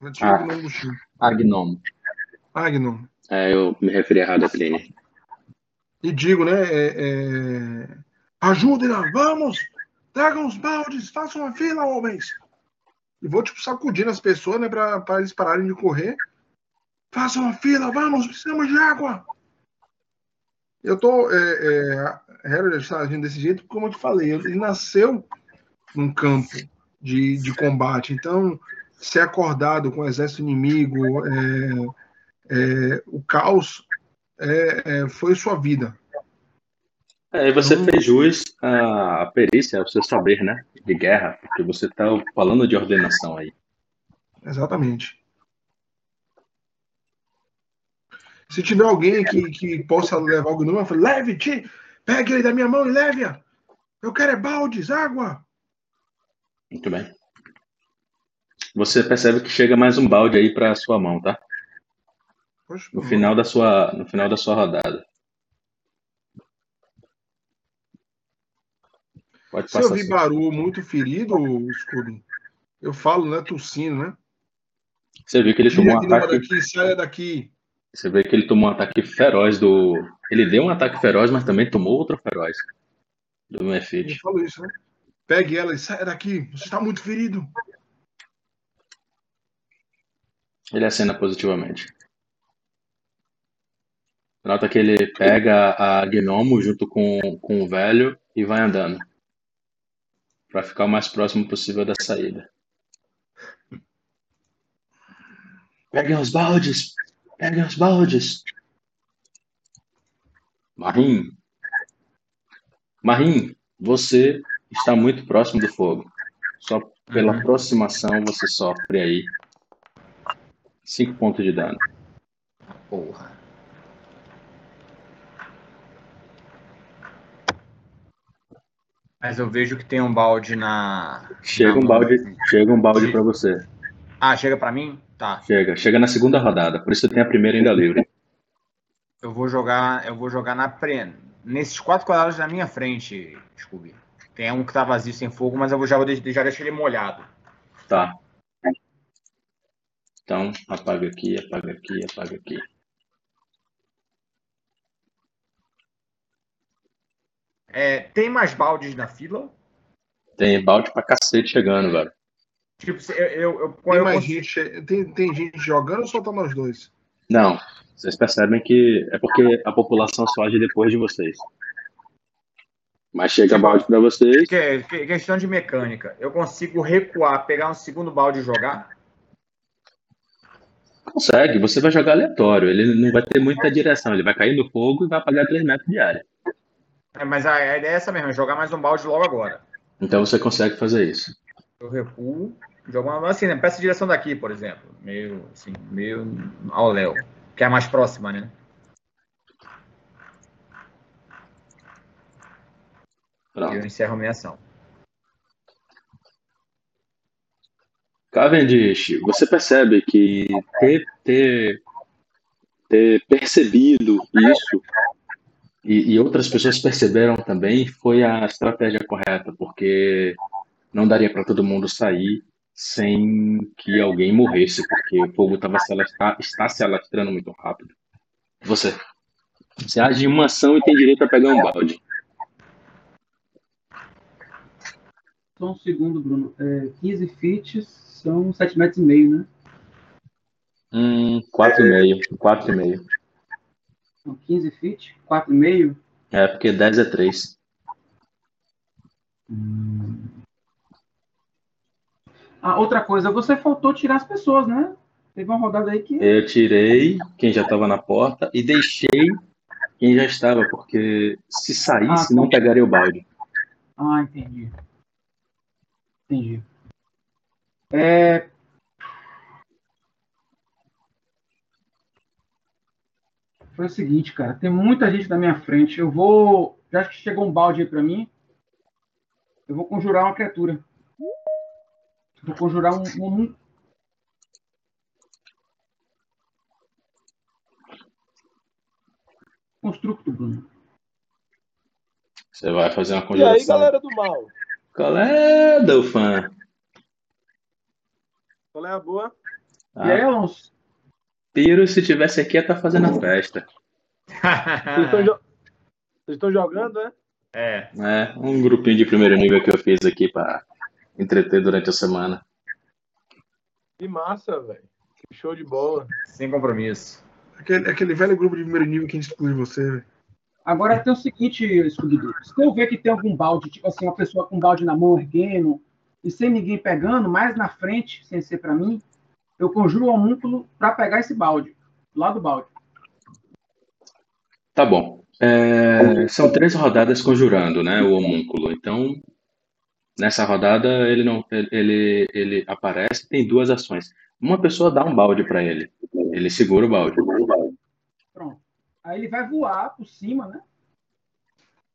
Eu tiro Ah. o gnomo do chão. Agnomo. Ah. É, eu me referi errado a Trini. E digo, né? É, é, Ajudem-na, vamos! Tragam os baldes, façam uma fila, homens! E vou, tipo, sacudindo as pessoas, né? Pra, pra eles pararem de correr. Façam uma fila, vamos, precisamos de água! Eu tô é, é, Harold está agindo desse jeito, como eu te falei, ele nasceu num campo de, de combate. Então, ser acordado com o exército inimigo, é, é, o caos é, é foi sua vida. É, e você então, fez jus à perícia, ao seu saber, né? De guerra, porque você está falando de ordenação aí. Exatamente. Se tiver alguém que, que possa levar o gnomo, eu falo, leve, te, pegue ele da minha mão e leve-a. Eu quero é baldes, água. Muito bem. Você percebe que chega mais um balde aí para sua mão, tá? Poxa, no final da sua, no final da sua rodada. Pode Se eu vi Baru muito ferido, Scooby, eu falo, né, tossindo, né? Você viu que ele tomou um ataque. Daqui, saia daqui. Você vê que ele tomou um ataque feroz do. Ele deu um ataque feroz, mas também tomou outro feroz. Do Mefit. Ele falou isso, né? Pegue ela e saia daqui. Você está muito ferido. Ele acena positivamente. Nota que ele pega a Gnomo junto com, com o velho e vai andando. Para ficar o mais próximo possível da saída. Peguem os baldes! Peguem os baldes! Marim! Marim, você está muito próximo do fogo. Só pela uhum. aproximação você sofre aí 5 pontos de dano. Porra. Mas eu vejo que tem um balde na. Chega na um balde, chega um balde para você. Ah, chega para mim? Tá. Chega, chega na segunda rodada, por isso tem a primeira ainda livre. Eu vou jogar, eu vou jogar na pre... nesses quatro quadrados na minha frente, Scooby. Tem um que tá vazio sem fogo, mas eu vou, já, já deixar ele molhado. Tá. Então, apaga aqui, apaga aqui, apaga aqui. É, tem mais baldes na fila? Tem balde pra cacete chegando, velho. Tipo, eu, eu, eu, tem, mais consigo... gente, tem, tem gente jogando ou só tá nós dois? Não. Vocês percebem que é porque a população só age depois de vocês. Mas chega balde para vocês. Que, que, questão de mecânica. Eu consigo recuar, pegar um segundo balde e jogar? Consegue, você vai jogar aleatório. Ele não vai ter muita direção. Ele vai cair no fogo e vai apagar 3 metros de área. É, mas a, a, ideia é essa mesmo, é jogar mais um balde logo agora. Então você consegue fazer isso. Eu recuo, jogo uma assim, né? Peça a direção daqui, por exemplo. Meio assim, meio ao Léo. Que é a mais próxima, né? Pronto. E eu encerro a minha ação. Cavendish, você percebe que ter, ter, ter percebido isso e, e, outras pessoas perceberam também, foi a estratégia correta, porque não daria para todo mundo sair sem que alguém morresse, porque o fogo tava se alastrar, está se alastrando muito rápido. Você. Você age em uma ação e tem direito a pegar um balde. Só um segundo, Bruno. É, 15 feet são 7 metros e meio, né? Hum, 4,5. 4,5. São 15 feet? 4,5? É, porque 10 é 3. Hum. Ah, outra coisa, você faltou tirar as pessoas, né? Teve uma rodada aí que. Eu tirei quem já estava na porta e deixei quem já estava, porque se saísse, ah, não pegaria o balde. Ah, entendi. Entendi. É, foi o seguinte, cara. Tem muita gente na minha frente. Eu vou. Já que chegou um balde aí pra mim. Eu vou conjurar uma criatura. Vou conjurar um. um... Constructo, Bruno. Você vai fazer uma conjuração. E aí, galera do mal? Qual é, Delfan? Qual é a boa? Ah. E aí, Alonso? Piro, se tivesse aqui, ia estar tá fazendo a festa. Vocês estão jogando, né? É. É, um grupinho de primeiro nível que eu fiz aqui para entreter durante a semana. Que massa, velho. Que show de bola. Sem compromisso. Aquele, aquele velho grupo de primeiro nível que a gente exclui você, velho. Agora tem o seguinte, Scooby-Doo. Se eu ver que tem algum balde, tipo assim, uma pessoa com um balde na mão erguendo, e sem ninguém pegando, mais na frente, sem ser para mim, eu conjuro o homúnculo para pegar esse balde, lá do balde. Tá bom. É, são três rodadas conjurando, né? O homúnculo. Então, nessa rodada ele não, ele, ele aparece. Tem duas ações. Uma pessoa dá um balde para ele. Ele segura o balde. Pronto. Aí ele vai voar por cima, né?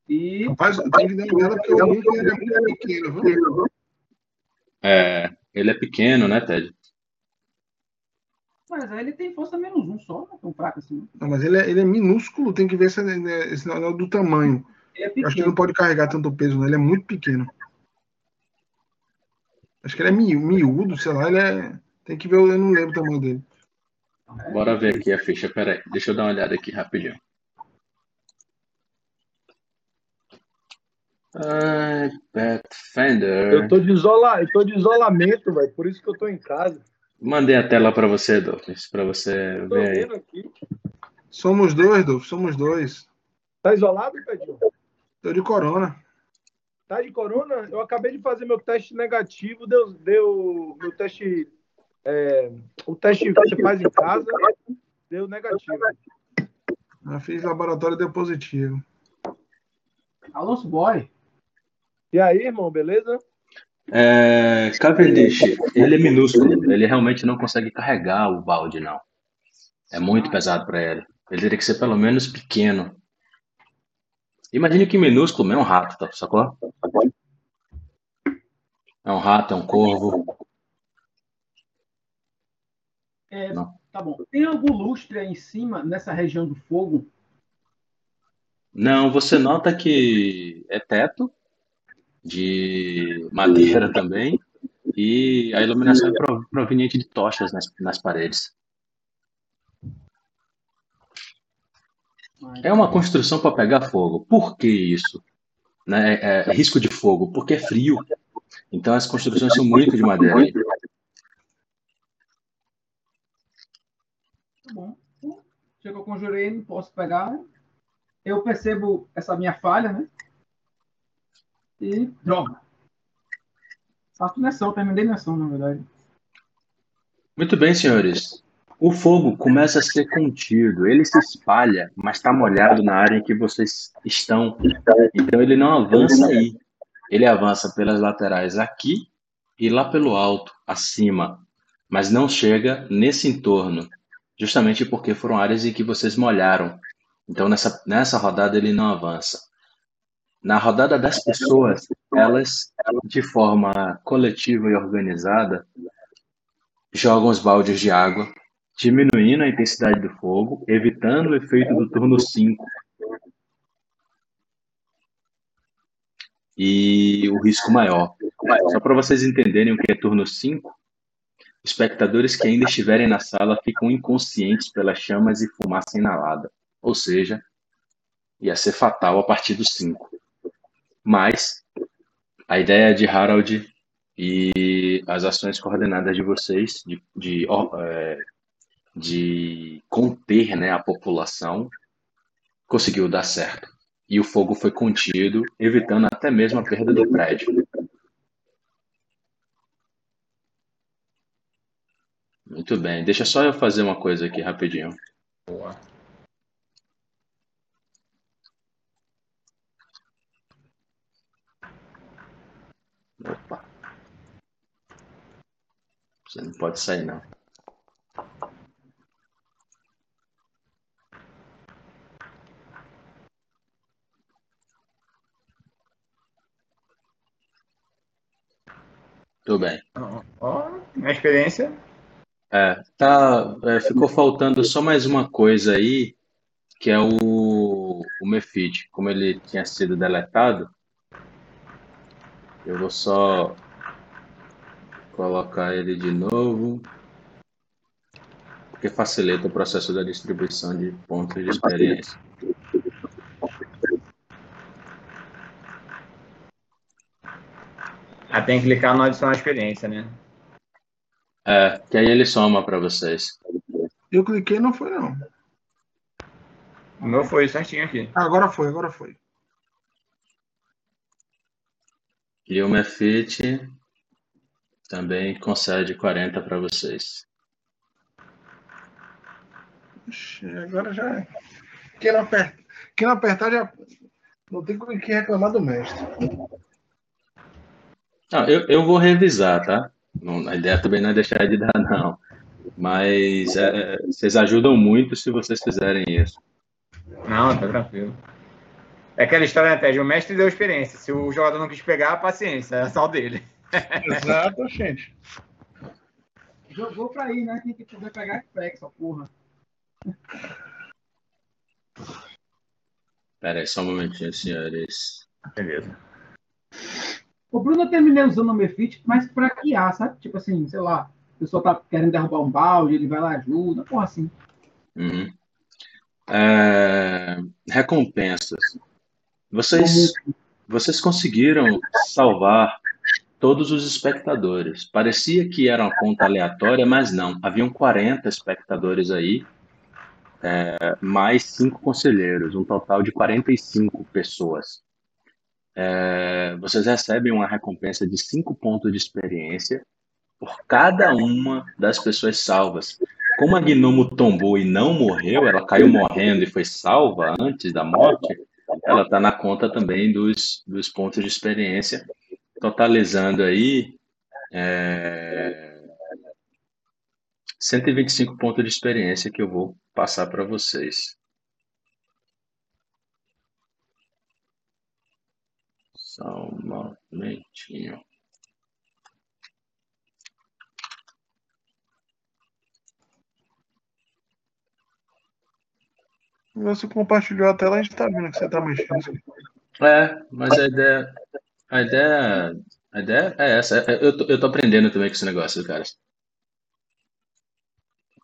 E. Rapaz, porque o ele é muito pequeno, viu? É, ele é pequeno, né, Ted? Mas aí ele tem força menos um só, não é tão fraco assim. Não, mas ele é, ele é minúsculo, tem que ver esse, esse negócio do tamanho. É Acho que ele não pode carregar tanto peso, né? Ele é muito pequeno. Acho que ele é miú- miúdo, sei lá, ele é. Tem que ver, eu não lembro o tamanho dele. Bora ver aqui a ficha. Pera aí, deixa eu dar uma olhada aqui rapidinho. Ai, Pathfinder. Eu tô de, isola... eu tô de isolamento, velho. Por isso que eu tô em casa. Mandei a tela para você, Dolphins, para você Tô ver aí. vendo aqui. Somos dois, Dolph, somos dois. Tá isolado, Pedinho? Tô de corona. Tá de corona? Eu acabei de fazer meu teste negativo, deu, deu meu teste. é, o teste que você faz em casa deu negativo. Eu fiz laboratório deu positivo. Alonso Boy. E aí, irmão, beleza? É, Cavendish, ele é minúsculo, ele realmente não consegue carregar o balde, não. É muito pesado para ele. Ele teria que ser pelo menos pequeno. Imagine que minúsculo é um rato, tá? sacou? É um rato, é um corvo. É, Não. Tá bom. Tem algum lustre aí em cima, nessa região do fogo? Não, você nota que é teto de madeira também e a iluminação é pro- proveniente de tochas nas, nas paredes. É uma construção para pegar fogo. Por que isso? Né? É, é risco de fogo, porque é frio. Então as construções são muito de madeira. aí. Tá bom. Já que eu conjurei, não posso pegar. Eu percebo essa minha falha, né? E droga. Faço nessa, terminei nessa, na verdade. Muito bem, senhores. O fogo começa a ser contido. Ele se espalha, mas está molhado na área em que vocês estão. Então ele não avança aí. Ele avança pelas laterais aqui e lá pelo alto, acima. Mas não chega nesse entorno. Justamente porque foram áreas em que vocês molharam. Então nessa, nessa rodada ele não avança. Na rodada das pessoas, elas, de forma coletiva e organizada, jogam os baldes de água, diminuindo a intensidade do fogo, evitando o efeito do turno 5. E o risco maior. Só para vocês entenderem o que é turno 5, espectadores que ainda estiverem na sala ficam inconscientes pelas chamas e fumaça inalada. Ou seja, ia ser fatal a partir do 5. Mas a ideia de Harold e as ações coordenadas de vocês de, de, é, de conter né, a população conseguiu dar certo. E o fogo foi contido, evitando até mesmo a perda do prédio. Muito bem, deixa só eu fazer uma coisa aqui rapidinho. Boa. Opa. Você não pode sair, não. Tudo bem. Ó, minha experiência. É, tá, é, ficou faltando só mais uma coisa aí, que é o, o Mefid. Como ele tinha sido deletado, eu vou só colocar ele de novo, porque facilita o processo da distribuição de pontos de experiência. Ah, tem que clicar no adicionar experiência, né? É, que aí ele soma para vocês. Eu cliquei não foi não. O meu foi certinho aqui. Agora foi, agora foi. E o Mefit também concede 40 para vocês. Ixi, agora já é. Quem não, apertar, quem não apertar já não tem com o que reclamar do mestre. Não, eu, eu vou revisar, tá? Não, a ideia também não é deixar de dar, não. Mas é, vocês ajudam muito se vocês fizerem isso. Não, tá tranquilo. É aquela história, né, Ted? O mestre deu experiência. Se o jogador não quis pegar, paciência, é só dele. Exato, gente. Jogou pra ir, né? Quem que puder pegar, que pega essa porra. Pera aí, só um momentinho, senhores. Beleza. O Bruno eu terminei usando o Mefit, mas pra criar, sabe? Tipo assim, sei lá, a pessoa tá querendo derrubar um balde, ele vai lá e ajuda, porra assim. Uhum. É, recompensas. Vocês, vocês conseguiram salvar todos os espectadores. Parecia que era uma conta aleatória, mas não. Haviam 40 espectadores aí, é, mais cinco conselheiros, um total de 45 pessoas. É, vocês recebem uma recompensa de 5 pontos de experiência por cada uma das pessoas salvas. Como a Gnomo tombou e não morreu, ela caiu morrendo e foi salva antes da morte, ela está na conta também dos, dos pontos de experiência, totalizando aí é, 125 pontos de experiência que eu vou passar para vocês. Só um momentinho. Você compartilhou a tela, a gente tá vendo que você tá mexendo. É, mas a ideia, a ideia, a ideia é essa. É- Eu tô, eu tô aprendendo também com esse negócio, cara.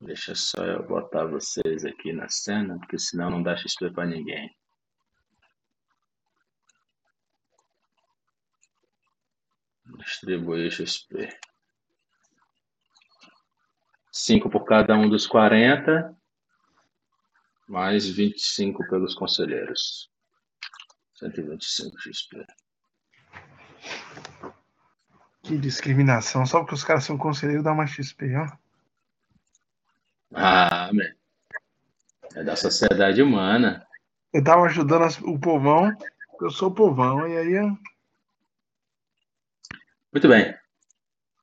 Deixa só eu botar vocês aqui na cena, porque senão não dá XP pra ninguém. Distribuir XP. 5 por cada um dos 40, mais 25 pelos conselheiros. 125 XP. Que discriminação. Só porque os caras são conselheiros dá uma XP, ó. Ah, man. É da sociedade humana. Eu tava ajudando o povão, eu sou o povão, e aí. Muito bem.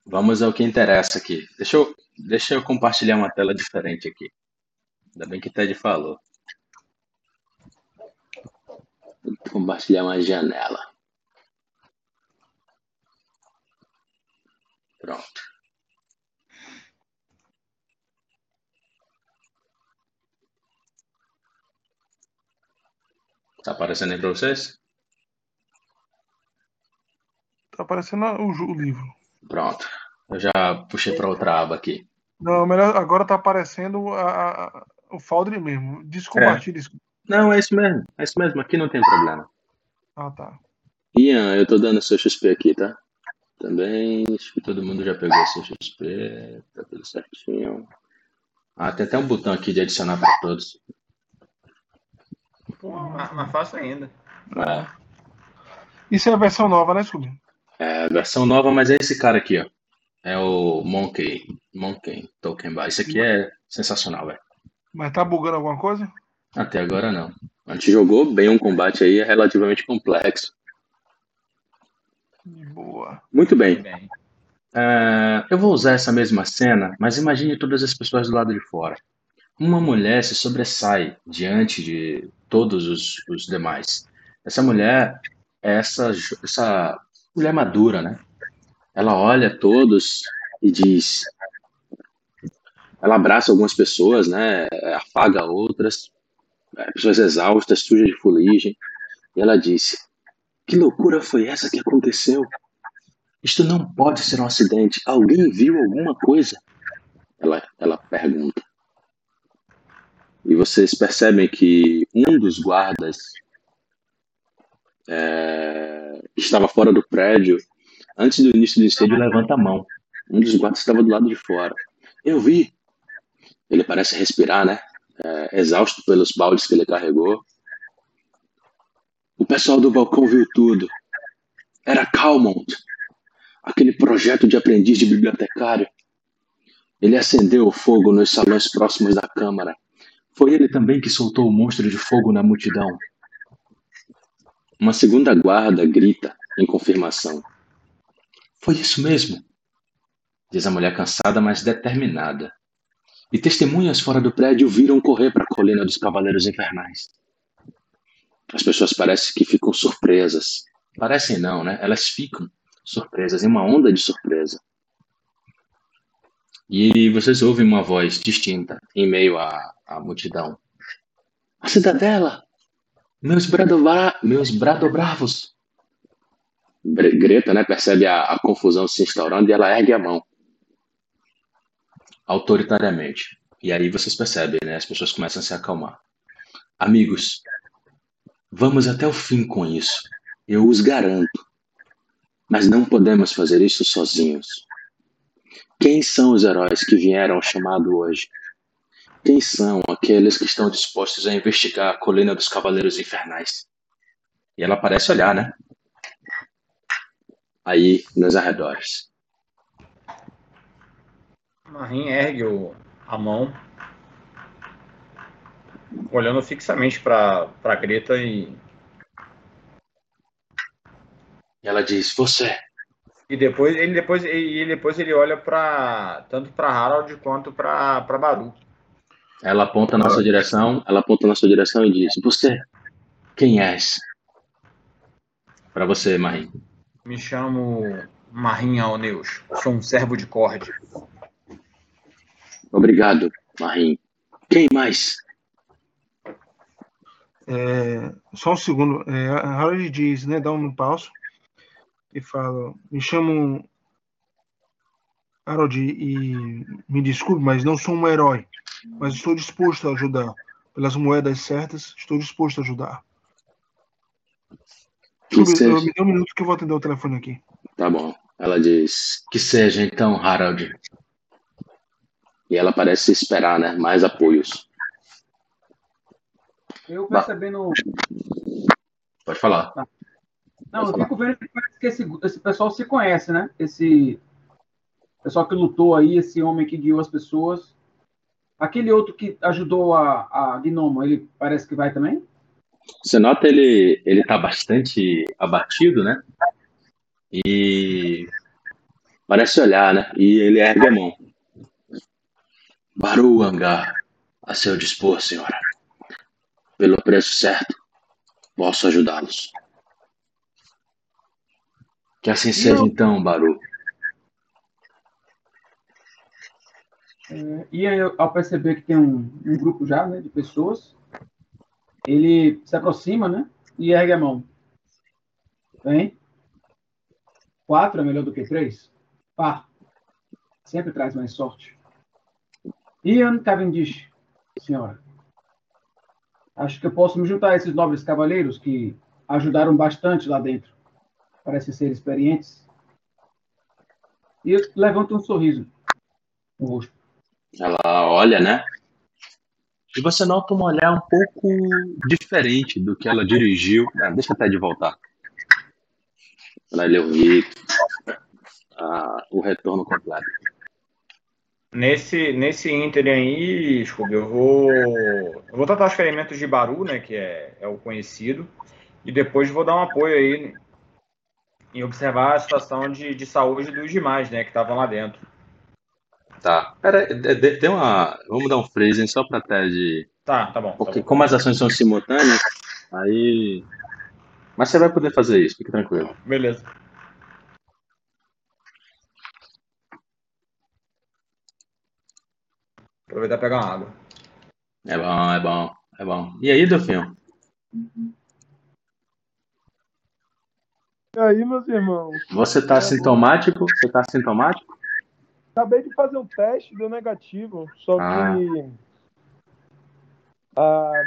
Vamos ao que interessa aqui. Deixa eu, deixa eu compartilhar uma tela diferente aqui. Ainda bem que Ted falou. Vou compartilhar uma janela. Pronto. Tá aparecendo aí para vocês? Tá aparecendo o, o livro. Pronto. Eu já puxei para outra aba aqui. Não, melhor, agora tá aparecendo a- a- o Foundry mesmo. Descompartilha isso. Não, é isso mesmo. É isso mesmo. Aqui não tem problema. Ah, tá. Ian, eu tô dando seu XP aqui, tá? Também, acho que todo mundo já pegou seu XP, tá tudo certinho. Ah, tem até um botão aqui de adicionar para todos. Pô, mais, mais fácil ainda. É, Isso é a versão nova, né, Scooby? É versão nova, mas é esse cara aqui, ó. É o Monkey, Monkey Token Bar. Isso aqui é sensacional, velho. Mas tá bugando alguma coisa? Até agora não. A gente jogou bem um combate aí, é relativamente complexo. De boa. Muito bem. Bem. É, eu vou usar essa mesma cena, mas imagine todas as pessoas do lado de fora. Uma mulher se sobressai diante de todos os, os demais. Essa mulher é essa, essa mulher madura, né? Ela olha todos e diz. Ela abraça algumas pessoas, né? Afaga outras, é, pessoas exaustas, sujas de fuligem. E ela disse: Que loucura foi essa que aconteceu? Isto não pode ser um acidente. Alguém viu alguma coisa? Ela, ela pergunta. E vocês percebem que um dos guardas é, estava fora do prédio, antes do início do incêndio, levanta a mão. Um dos guardas estava do lado de fora. Eu vi. Ele parece respirar, né? é, exausto pelos baldes que ele carregou. O pessoal do balcão viu tudo. Era Calmont, aquele projeto de aprendiz de bibliotecário. Ele acendeu o fogo nos salões próximos da câmara. Foi ele também que soltou o monstro de fogo na multidão. Uma segunda guarda grita em confirmação. Foi isso mesmo, diz a mulher cansada, mas determinada. E testemunhas fora do prédio viram correr para a colina dos Cavaleiros Infernais. As pessoas parecem que ficam surpresas. Parecem não, né? Elas ficam surpresas, em uma onda de surpresa. E vocês ouvem uma voz distinta em meio à, à multidão. A cidadela! Meus, bradobra... Meus bradobravos! Greta né, percebe a, a confusão se instaurando e ela ergue a mão. Autoritariamente. E aí vocês percebem, né? As pessoas começam a se acalmar. Amigos, vamos até o fim com isso. Eu os garanto. Mas não podemos fazer isso sozinhos. Quem são os heróis que vieram ao chamado hoje? Quem são aqueles que estão dispostos a investigar a colina dos Cavaleiros Infernais? E ela parece olhar, né? Aí, nos arredores. Marim ergue a mão, olhando fixamente para Greta e e ela diz: Você. E depois ele depois ele depois ele olha para tanto para Harold quanto para Baru. Ela aponta na sua direção, ela aponta na sua direção e diz: Você, quem és? Para você, Marim. Me chamo Marim Alneus. Sou um servo de Cord. Obrigado, Marim. Quem mais? É, só um segundo. É, Harold diz, né? Dá um passo e fala: Me chamo Harold e me desculpe, mas não sou um herói. Mas estou disposto a ajudar. Pelas moedas certas, estou disposto a ajudar. Eu, me dê um minuto que eu vou atender o telefone aqui. Tá bom. Ela diz: Que seja então, Harold. E ela parece esperar, né? Mais apoios. Eu percebendo. Pode falar. Tá. Não, eu fico vendo que esse, esse pessoal se conhece, né? Esse pessoal que lutou aí, esse homem que guiou as pessoas. Aquele outro que ajudou a, a Gnomo, ele parece que vai também? Você nota ele ele tá bastante abatido, né? E parece olhar, né? E ele ergue a mão. Baru Hangar, a seu dispor, senhora. Pelo preço certo, posso ajudá-los. Que assim seja então, Baru. É, e aí, ao perceber que tem um, um grupo já né, de pessoas, ele se aproxima né, e ergue a mão. Vem. Quatro é melhor do que três? Pá. Sempre traz mais sorte. Ian Cavendish, senhora. Acho que eu posso me juntar a esses nobres cavaleiros que ajudaram bastante lá dentro parecem ser experientes, e levanta um sorriso no rosto. Ela olha, né? E você nota um olhar um pouco diferente do que ela dirigiu. Ah, deixa até de voltar. Ela leu ah, o retorno completo. Nesse, nesse Inter aí, Scooby, eu vou, eu vou tratar os ferimentos de Baru, né, que é, é o conhecido, e depois vou dar um apoio aí em observar a situação de, de saúde dos demais, né, que estavam lá dentro. Tá. Pera, tem uma. Vamos dar um phrasing só pra de. Tá, tá bom. Tá Porque bom. como as ações são simultâneas, aí. Mas você vai poder fazer isso, fique tranquilo. Beleza. Aproveitar e pegar uma água. É bom, é bom, é bom. E aí, Delfinho? E aí, meus irmãos? Você está é, sintomático? Você está sintomático? Acabei de fazer um teste, deu negativo. Só ah. que. Ah,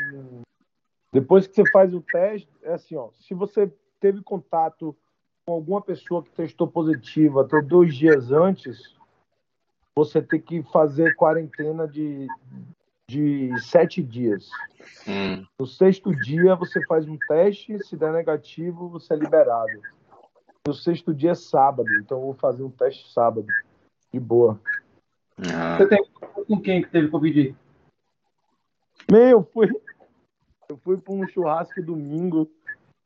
depois que você faz o teste, é assim, ó. Se você teve contato com alguma pessoa que testou positiva até dois dias antes, você tem que fazer quarentena de de sete dias. Hum, No sexto dia, você faz um teste, se der negativo, você é liberado. No sexto dia é sábado, então eu vou fazer um teste sábado. De boa. ah, Você tem com quem que teve Covid? Meu, eu fui, eu fui pra um churrasco domingo,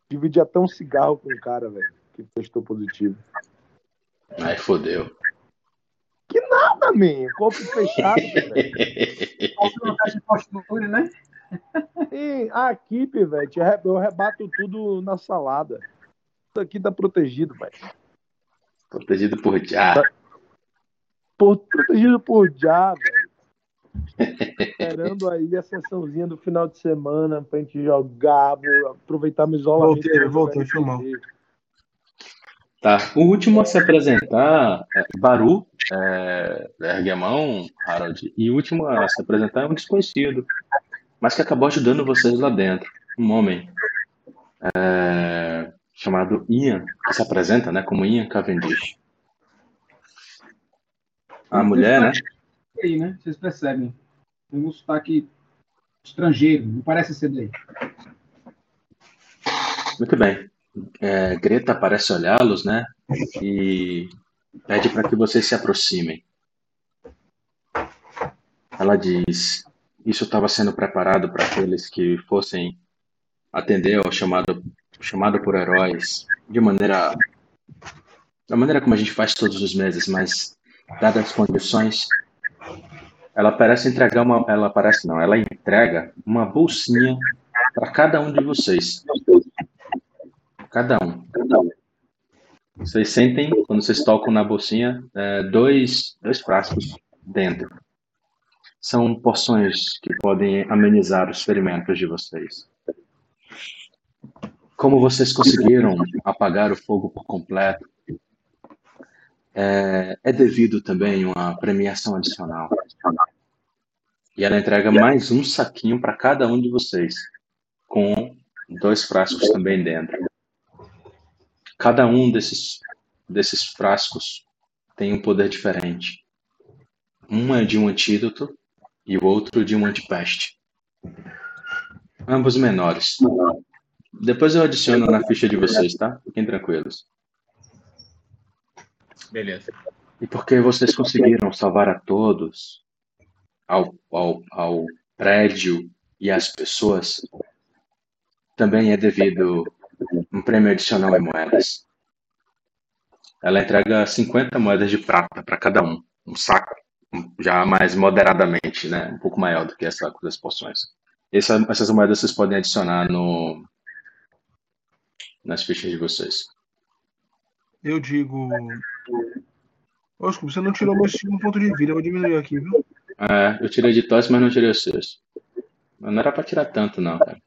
dividi até um cigarro com um cara, velho, que testou positivo. aí fodeu. Ah, man, copo fechado, velho. Um teste de postura, né? E a equipe, velho, eu rebato tudo na salada. Isso aqui tá protegido, velho. Protegido por já. Por- Protegido por velho. Esperando aí a sessãozinha do final de semana pra gente jogar, aproveitar meu isolamento. Voltei, voltei, jogar foi mal. RPG. Tá. O último a se apresentar é Baru, é, ergue a mão, Harold. E o último a se apresentar é um desconhecido, mas que acabou ajudando vocês lá dentro. Um homem é, chamado Ian, que se apresenta né, como Ian Cavendish. A mulher, né? Aí, né? Vocês percebem. Tem um sotaque estrangeiro, não parece ser daí. Muito bem. É, Greta parece olhá-los, né? E pede para que vocês se aproximem. Ela diz: Isso estava sendo preparado para aqueles que fossem atender ao chamado, chamado por heróis de maneira da maneira como a gente faz todos os meses, mas dadas as condições, ela parece entregar uma, ela parece não, ela entrega uma bolsinha para cada um de vocês. Cada um. Vocês sentem, quando vocês tocam na bolsinha, é, dois, dois frascos dentro. São porções que podem amenizar os ferimentos de vocês. Como vocês conseguiram apagar o fogo por completo, é, é devido também uma premiação adicional. E ela entrega mais um saquinho para cada um de vocês, com dois frascos também dentro. Cada um desses, desses frascos tem um poder diferente. Um é de um antídoto e o outro de um antipeste. Ambos menores. Depois eu adiciono na ficha de vocês, tá? Fiquem tranquilos. Beleza. E porque vocês conseguiram salvar a todos, ao, ao, ao prédio e às pessoas, também é devido um prêmio adicional em moedas. Ela entrega 50 moedas de prata para cada um, um saco, já mais moderadamente, né? Um pouco maior do que essa das poções. Essa, essas moedas vocês podem adicionar no nas fichas de vocês. Eu digo. Oscar, você não tirou meu segundo ponto de vida, eu vou diminuir aqui, viu? É, eu tirei de tosse, mas não tirei os seus. Mas não era pra tirar tanto, não, cara.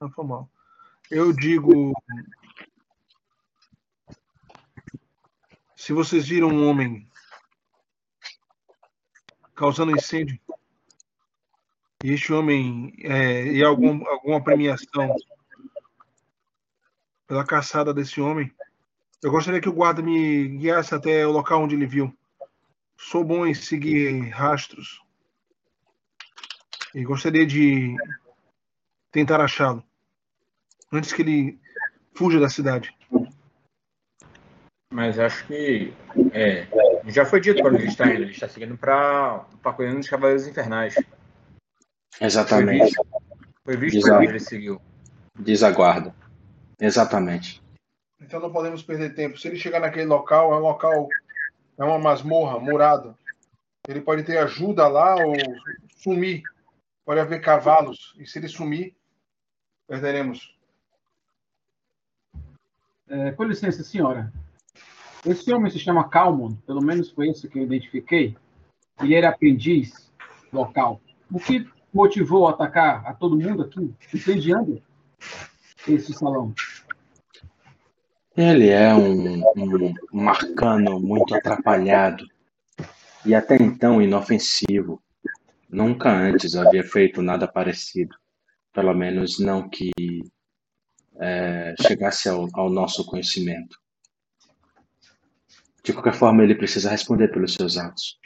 Não foi mal. Eu digo. Se vocês viram um homem causando incêndio, e este homem é, e algum, alguma premiação pela caçada desse homem, eu gostaria que o guarda me guiasse até o local onde ele viu. Sou bom em seguir rastros. E gostaria de tentar achá-lo. Antes que ele fuja da cidade. Mas acho que. É, já foi dito para onde ele está indo. Ele está seguindo para a colina dos Cavaleiros Infernais. Foi Exatamente. visto, foi visto Exato. para onde ele seguiu. Diz a guarda. Exatamente. Então não podemos perder tempo. Se ele chegar naquele local, é um local, é uma masmorra, murada. Ele pode ter ajuda lá ou sumir. Pode haver cavalos. E se ele sumir, perderemos. É, com licença, senhora. Esse homem se chama Calmon, pelo menos foi esse que eu identifiquei. Ele era aprendiz local. O que motivou a atacar a todo mundo aqui, incendiando esse salão? Ele é um, um, um arcano muito atrapalhado e até então inofensivo. Nunca antes havia feito nada parecido. Pelo menos não que é, chegasse ao, ao nosso conhecimento. De qualquer forma, ele precisa responder pelos seus atos.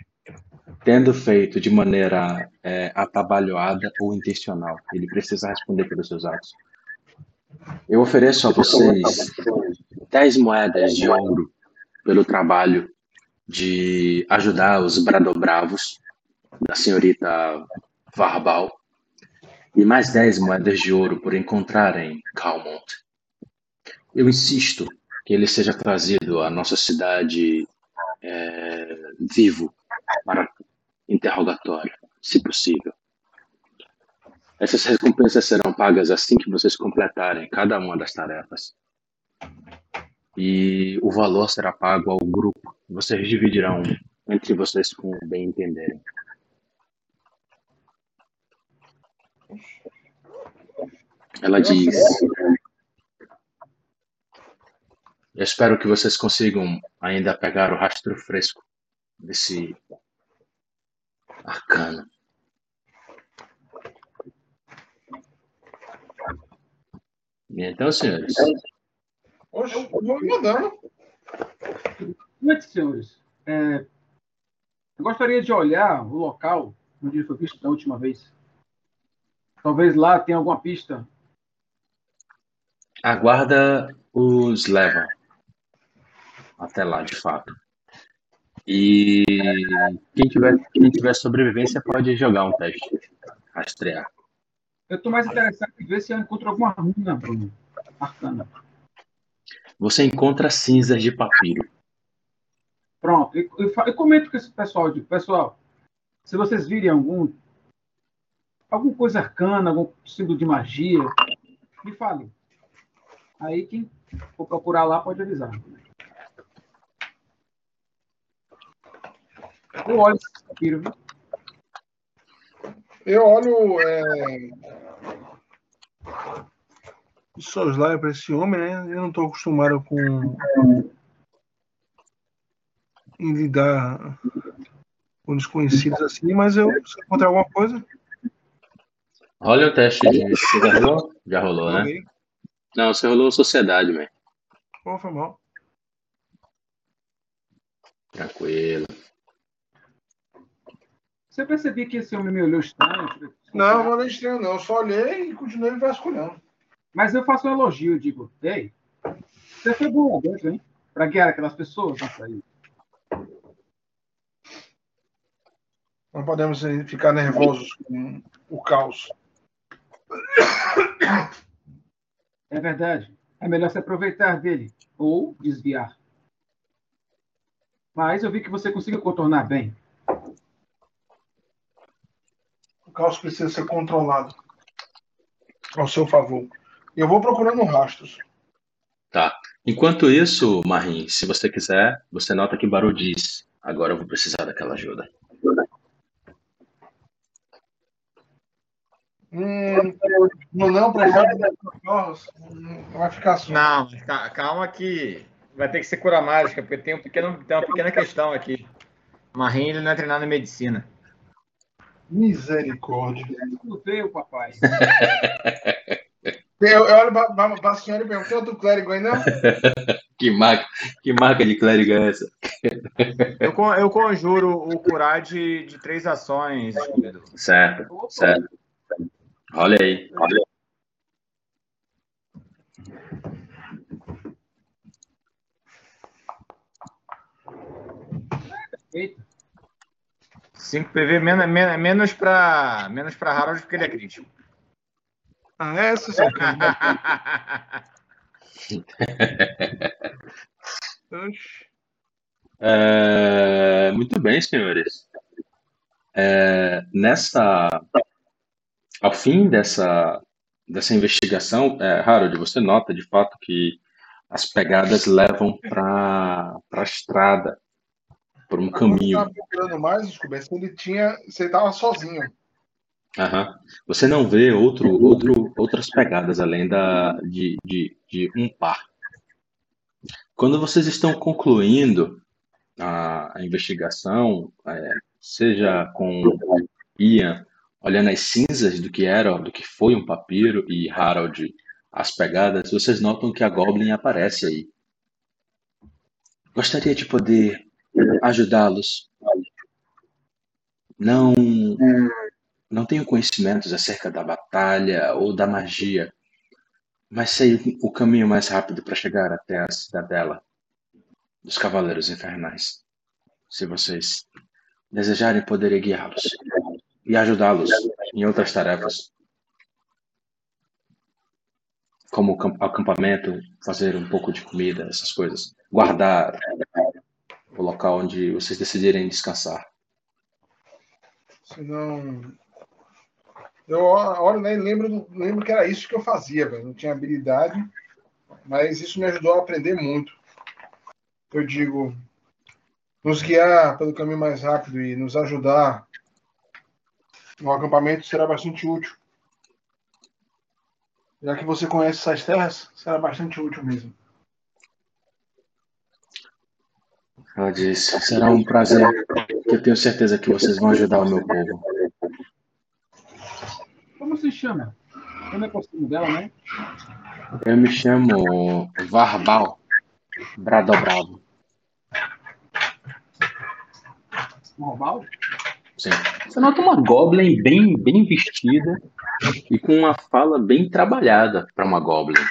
tendo feito de maneira é, atabalhoada ou intencional. Ele precisa responder pelos seus atos. Eu ofereço a vocês 10 moedas de ouro pelo trabalho de ajudar os bradobravos da senhorita Varbal e mais 10 moedas de ouro por encontrarem Calmont. Eu insisto que ele seja trazido à nossa cidade é, vivo para interrogatório, se possível. Essas recompensas serão pagas assim que vocês completarem cada uma das tarefas. E o valor será pago ao grupo. Vocês dividirão entre vocês com bem entenderem. Ela diz: Eu espero que vocês consigam ainda pegar o rastro fresco desse arcano. Então, senhores. Oxe, eu vou mandando. Noite, senhores. É, eu gostaria de olhar o local onde ele foi visto da última vez. Talvez lá tenha alguma pista. A guarda os leva até lá, de fato. E quem tiver, quem tiver sobrevivência pode jogar um teste. Rastrear. Eu estou mais interessado em ver se eu encontro alguma runa, Bruno. Arcana. Você encontra cinzas de papiro. Pronto. Eu, eu, eu comento com esse pessoal. Eu digo, pessoal, se vocês virem algum alguma coisa arcana, algum símbolo de magia, me falem. Aí quem for procurar lá pode avisar. Eu olho esse papiro, viu? Eu olho. É... Os lá para esse homem, né? Eu não estou acostumado com. em lidar com desconhecidos assim, mas eu se encontrar alguma coisa. Olha o teste de. Você já rolou? Já rolou, né? Não, você rolou sociedade, man. Pô, foi mal. Tranquilo. Você percebeu que esse homem me olhou estranho? Não, não olhei estranho, não. Eu só olhei e continuei vasculhando. Mas eu faço um elogio, digo, ei, você foi bom dentro, hein? Pra guiar aquelas pessoas nessa aí. Não podemos ficar nervosos com o caos. É verdade. É melhor se aproveitar dele ou desviar. Mas eu vi que você conseguiu contornar bem. O caos precisa ser controlado ao seu favor. Eu vou procurando rastros. Tá. Enquanto isso, Marim, se você quiser, você nota que Baru diz: Agora eu vou precisar daquela ajuda. Hum, não, não, vai ficar só. Não, ca- calma que vai ter que ser cura mágica, porque tem, um pequeno, tem uma pequena questão aqui. Marim ele não é treinado em medicina. Misericórdia. Não veio, papai. Eu, eu olho para senhora e pergunto: tem outro clérigo aí, não? Que marca, que marca de clérigo é essa? Eu, eu conjuro o curar de, de três ações, Scooby-Doo. Certo, Opa, certo. Olha aí. Olha aí. Eita. 5 PV menos, menos, menos para menos pra Harold porque ele é crítico. Ah, sim. Oxe. É, muito bem, senhores. É, nessa, ao fim dessa, dessa investigação, é, Harold, você nota de fato que as pegadas levam para a estrada, por um Quando eu caminho. estava procurando mais, descobri se ele tinha. Ele estava sozinho. Aham. Você não vê outro, outro, outras pegadas além da, de, de, de um par. Quando vocês estão concluindo a, a investigação, é, seja com Ian olhando as cinzas do que era, do que foi um papiro, e Harold as pegadas, vocês notam que a Goblin aparece aí. Gostaria de poder ajudá-los não não tenho conhecimentos acerca da batalha ou da magia, mas sei o caminho mais rápido para chegar até a cidadela dos Cavaleiros Infernais. Se vocês desejarem, poderei guiá-los e ajudá-los em outras tarefas, como acampamento, fazer um pouco de comida, essas coisas, guardar o local onde vocês decidirem descansar. Se não. Eu, olha, nem lembro, lembro que era isso que eu fazia, velho. Não tinha habilidade, mas isso me ajudou a aprender muito. Eu digo, nos guiar pelo caminho mais rápido e nos ajudar no acampamento será bastante útil. Já que você conhece essas terras, será bastante útil mesmo. Ela disse: será um prazer. Eu tenho certeza que vocês vão ajudar o meu povo. Como se chama? Como é costume dela, né? Eu me chamo Varbal Bradobravo. Varbal? Sim. Você nota uma Goblin bem, bem vestida e com uma fala bem trabalhada para uma Goblin.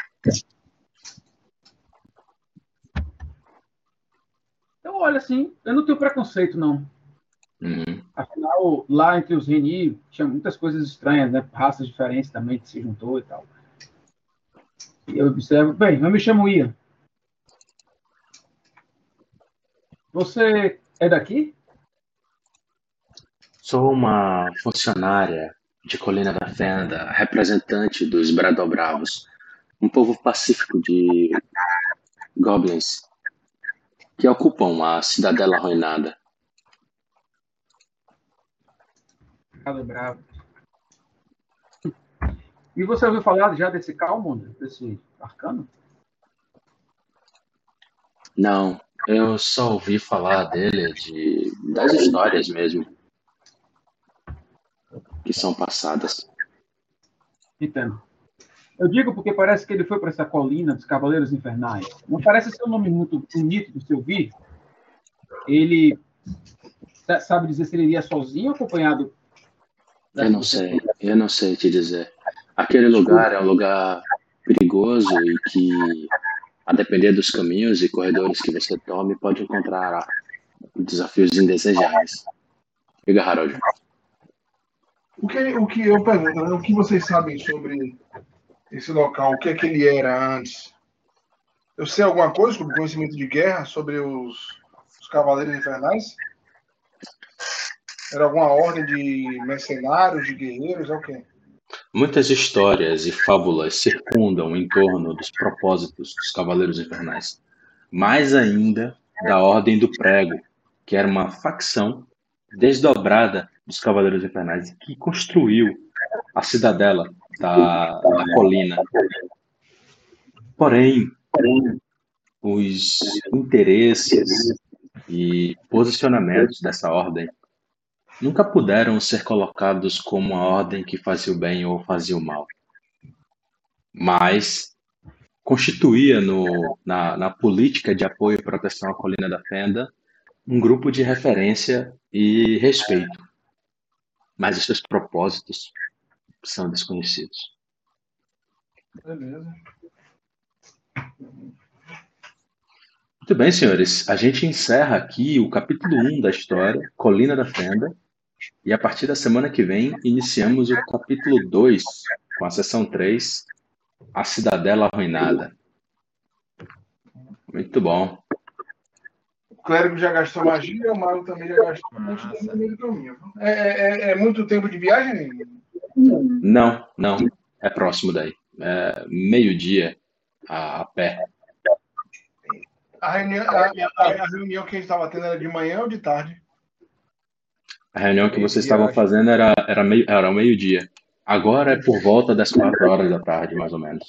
Eu olho assim, eu não tenho preconceito, não. Uhum. Afinal, lá entre os Reni tinha muitas coisas estranhas, né? Raças diferentes também que se juntou e tal. E eu observo, bem, eu me chamo Ian. Você é daqui? Sou uma funcionária de Colina da Fenda, representante dos Bradobravos, um povo pacífico de goblins que ocupam a cidadela arruinada. Bravo. E você ouviu falar já desse Calmon, desse arcano? Não, eu só ouvi falar dele de das histórias mesmo que são passadas. Entendo. Eu digo porque parece que ele foi para essa colina dos Cavaleiros Infernais. Não parece ser um nome muito bonito de se ouvir. Ele sabe dizer se ele iria sozinho ou acompanhado? Eu não sei, eu não sei te dizer. Aquele lugar é um lugar perigoso e que, a depender dos caminhos e corredores que você tome, pode encontrar desafios indesejáveis. Diga, Harold. O que, o que eu pergunto, né? o que vocês sabem sobre esse local? O que é que ele era antes? Eu sei alguma coisa sobre conhecimento de guerra, sobre os, os Cavaleiros Infernais? Era alguma ordem de mercenários, de guerreiros, é o quê? Muitas histórias e fábulas circundam em torno dos propósitos dos Cavaleiros Infernais. Mais ainda da Ordem do Prego, que era uma facção desdobrada dos Cavaleiros Infernais que construiu a cidadela da, da colina. Porém, os interesses e posicionamentos dessa ordem nunca puderam ser colocados como a ordem que fazia o bem ou fazia o mal. Mas constituía no, na, na política de apoio e proteção à Colina da Fenda um grupo de referência e respeito. Mas os seus propósitos são desconhecidos. Beleza. Muito bem, senhores. A gente encerra aqui o capítulo 1 da história, Colina da Fenda. E a partir da semana que vem, iniciamos o capítulo 2, com a sessão 3, A Cidadela Arruinada. Muito bom. O clérigo já gastou magia, o mago também já gastou caminho. É, é, é muito tempo de viagem? Não, não. É próximo daí. É meio-dia a, a pé. A reunião, a, a, reunião que a gente estava tendo era de manhã ou de tarde? A reunião que vocês estavam fazendo era, era, meio, era meio-dia. Agora é por volta das quatro horas da tarde, mais ou menos.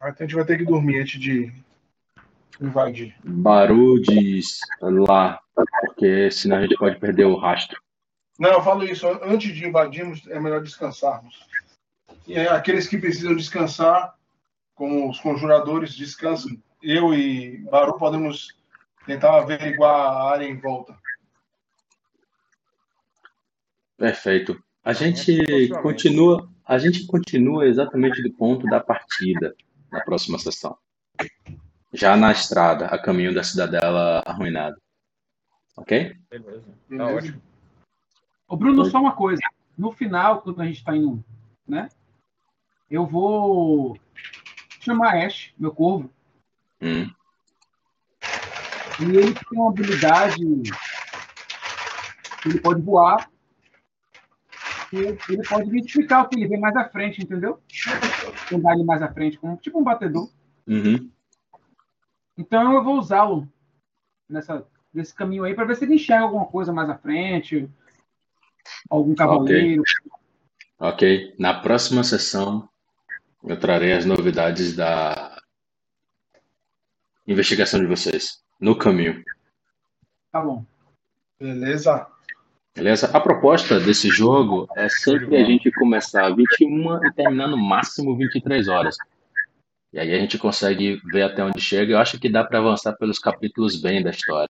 Ah, então a gente vai ter que dormir antes de invadir. Baru diz lá, porque senão a gente pode perder o rastro. Não, eu falo isso. Antes de invadirmos, é melhor descansarmos. E é, aqueles que precisam descansar, como os conjuradores, descansam. Eu e Baru podemos tentar averiguar a área em volta. Perfeito. A gente possivelmente. continua, a gente continua exatamente do ponto da partida na próxima sessão. Já na estrada, a caminho da cidadela arruinada. Ok? Beleza. Tá Beleza. ótimo. Ô, Bruno, só uma coisa. No final, quando a gente está indo, né? Eu vou chamar Ash, meu corvo, Hum, e ele tem uma habilidade. Ele pode voar. E ele pode identificar o que ele vê mais à frente, entendeu? Andar ele mais à frente, como tipo um batedor. uhum. Então eu vou usá-lo nessa, nesse caminho aí para ver se ele enxerga alguma coisa mais à frente. Algum cavaleiro. Ok. Na próxima sessão, eu trarei as novidades da investigação de vocês no caminho. Tá bom. Beleza. Beleza? A proposta desse jogo é sempre a gente começar 21 e terminar no máximo 23 horas. E aí a gente consegue ver até onde chega. Eu acho que dá para avançar pelos capítulos bem da história.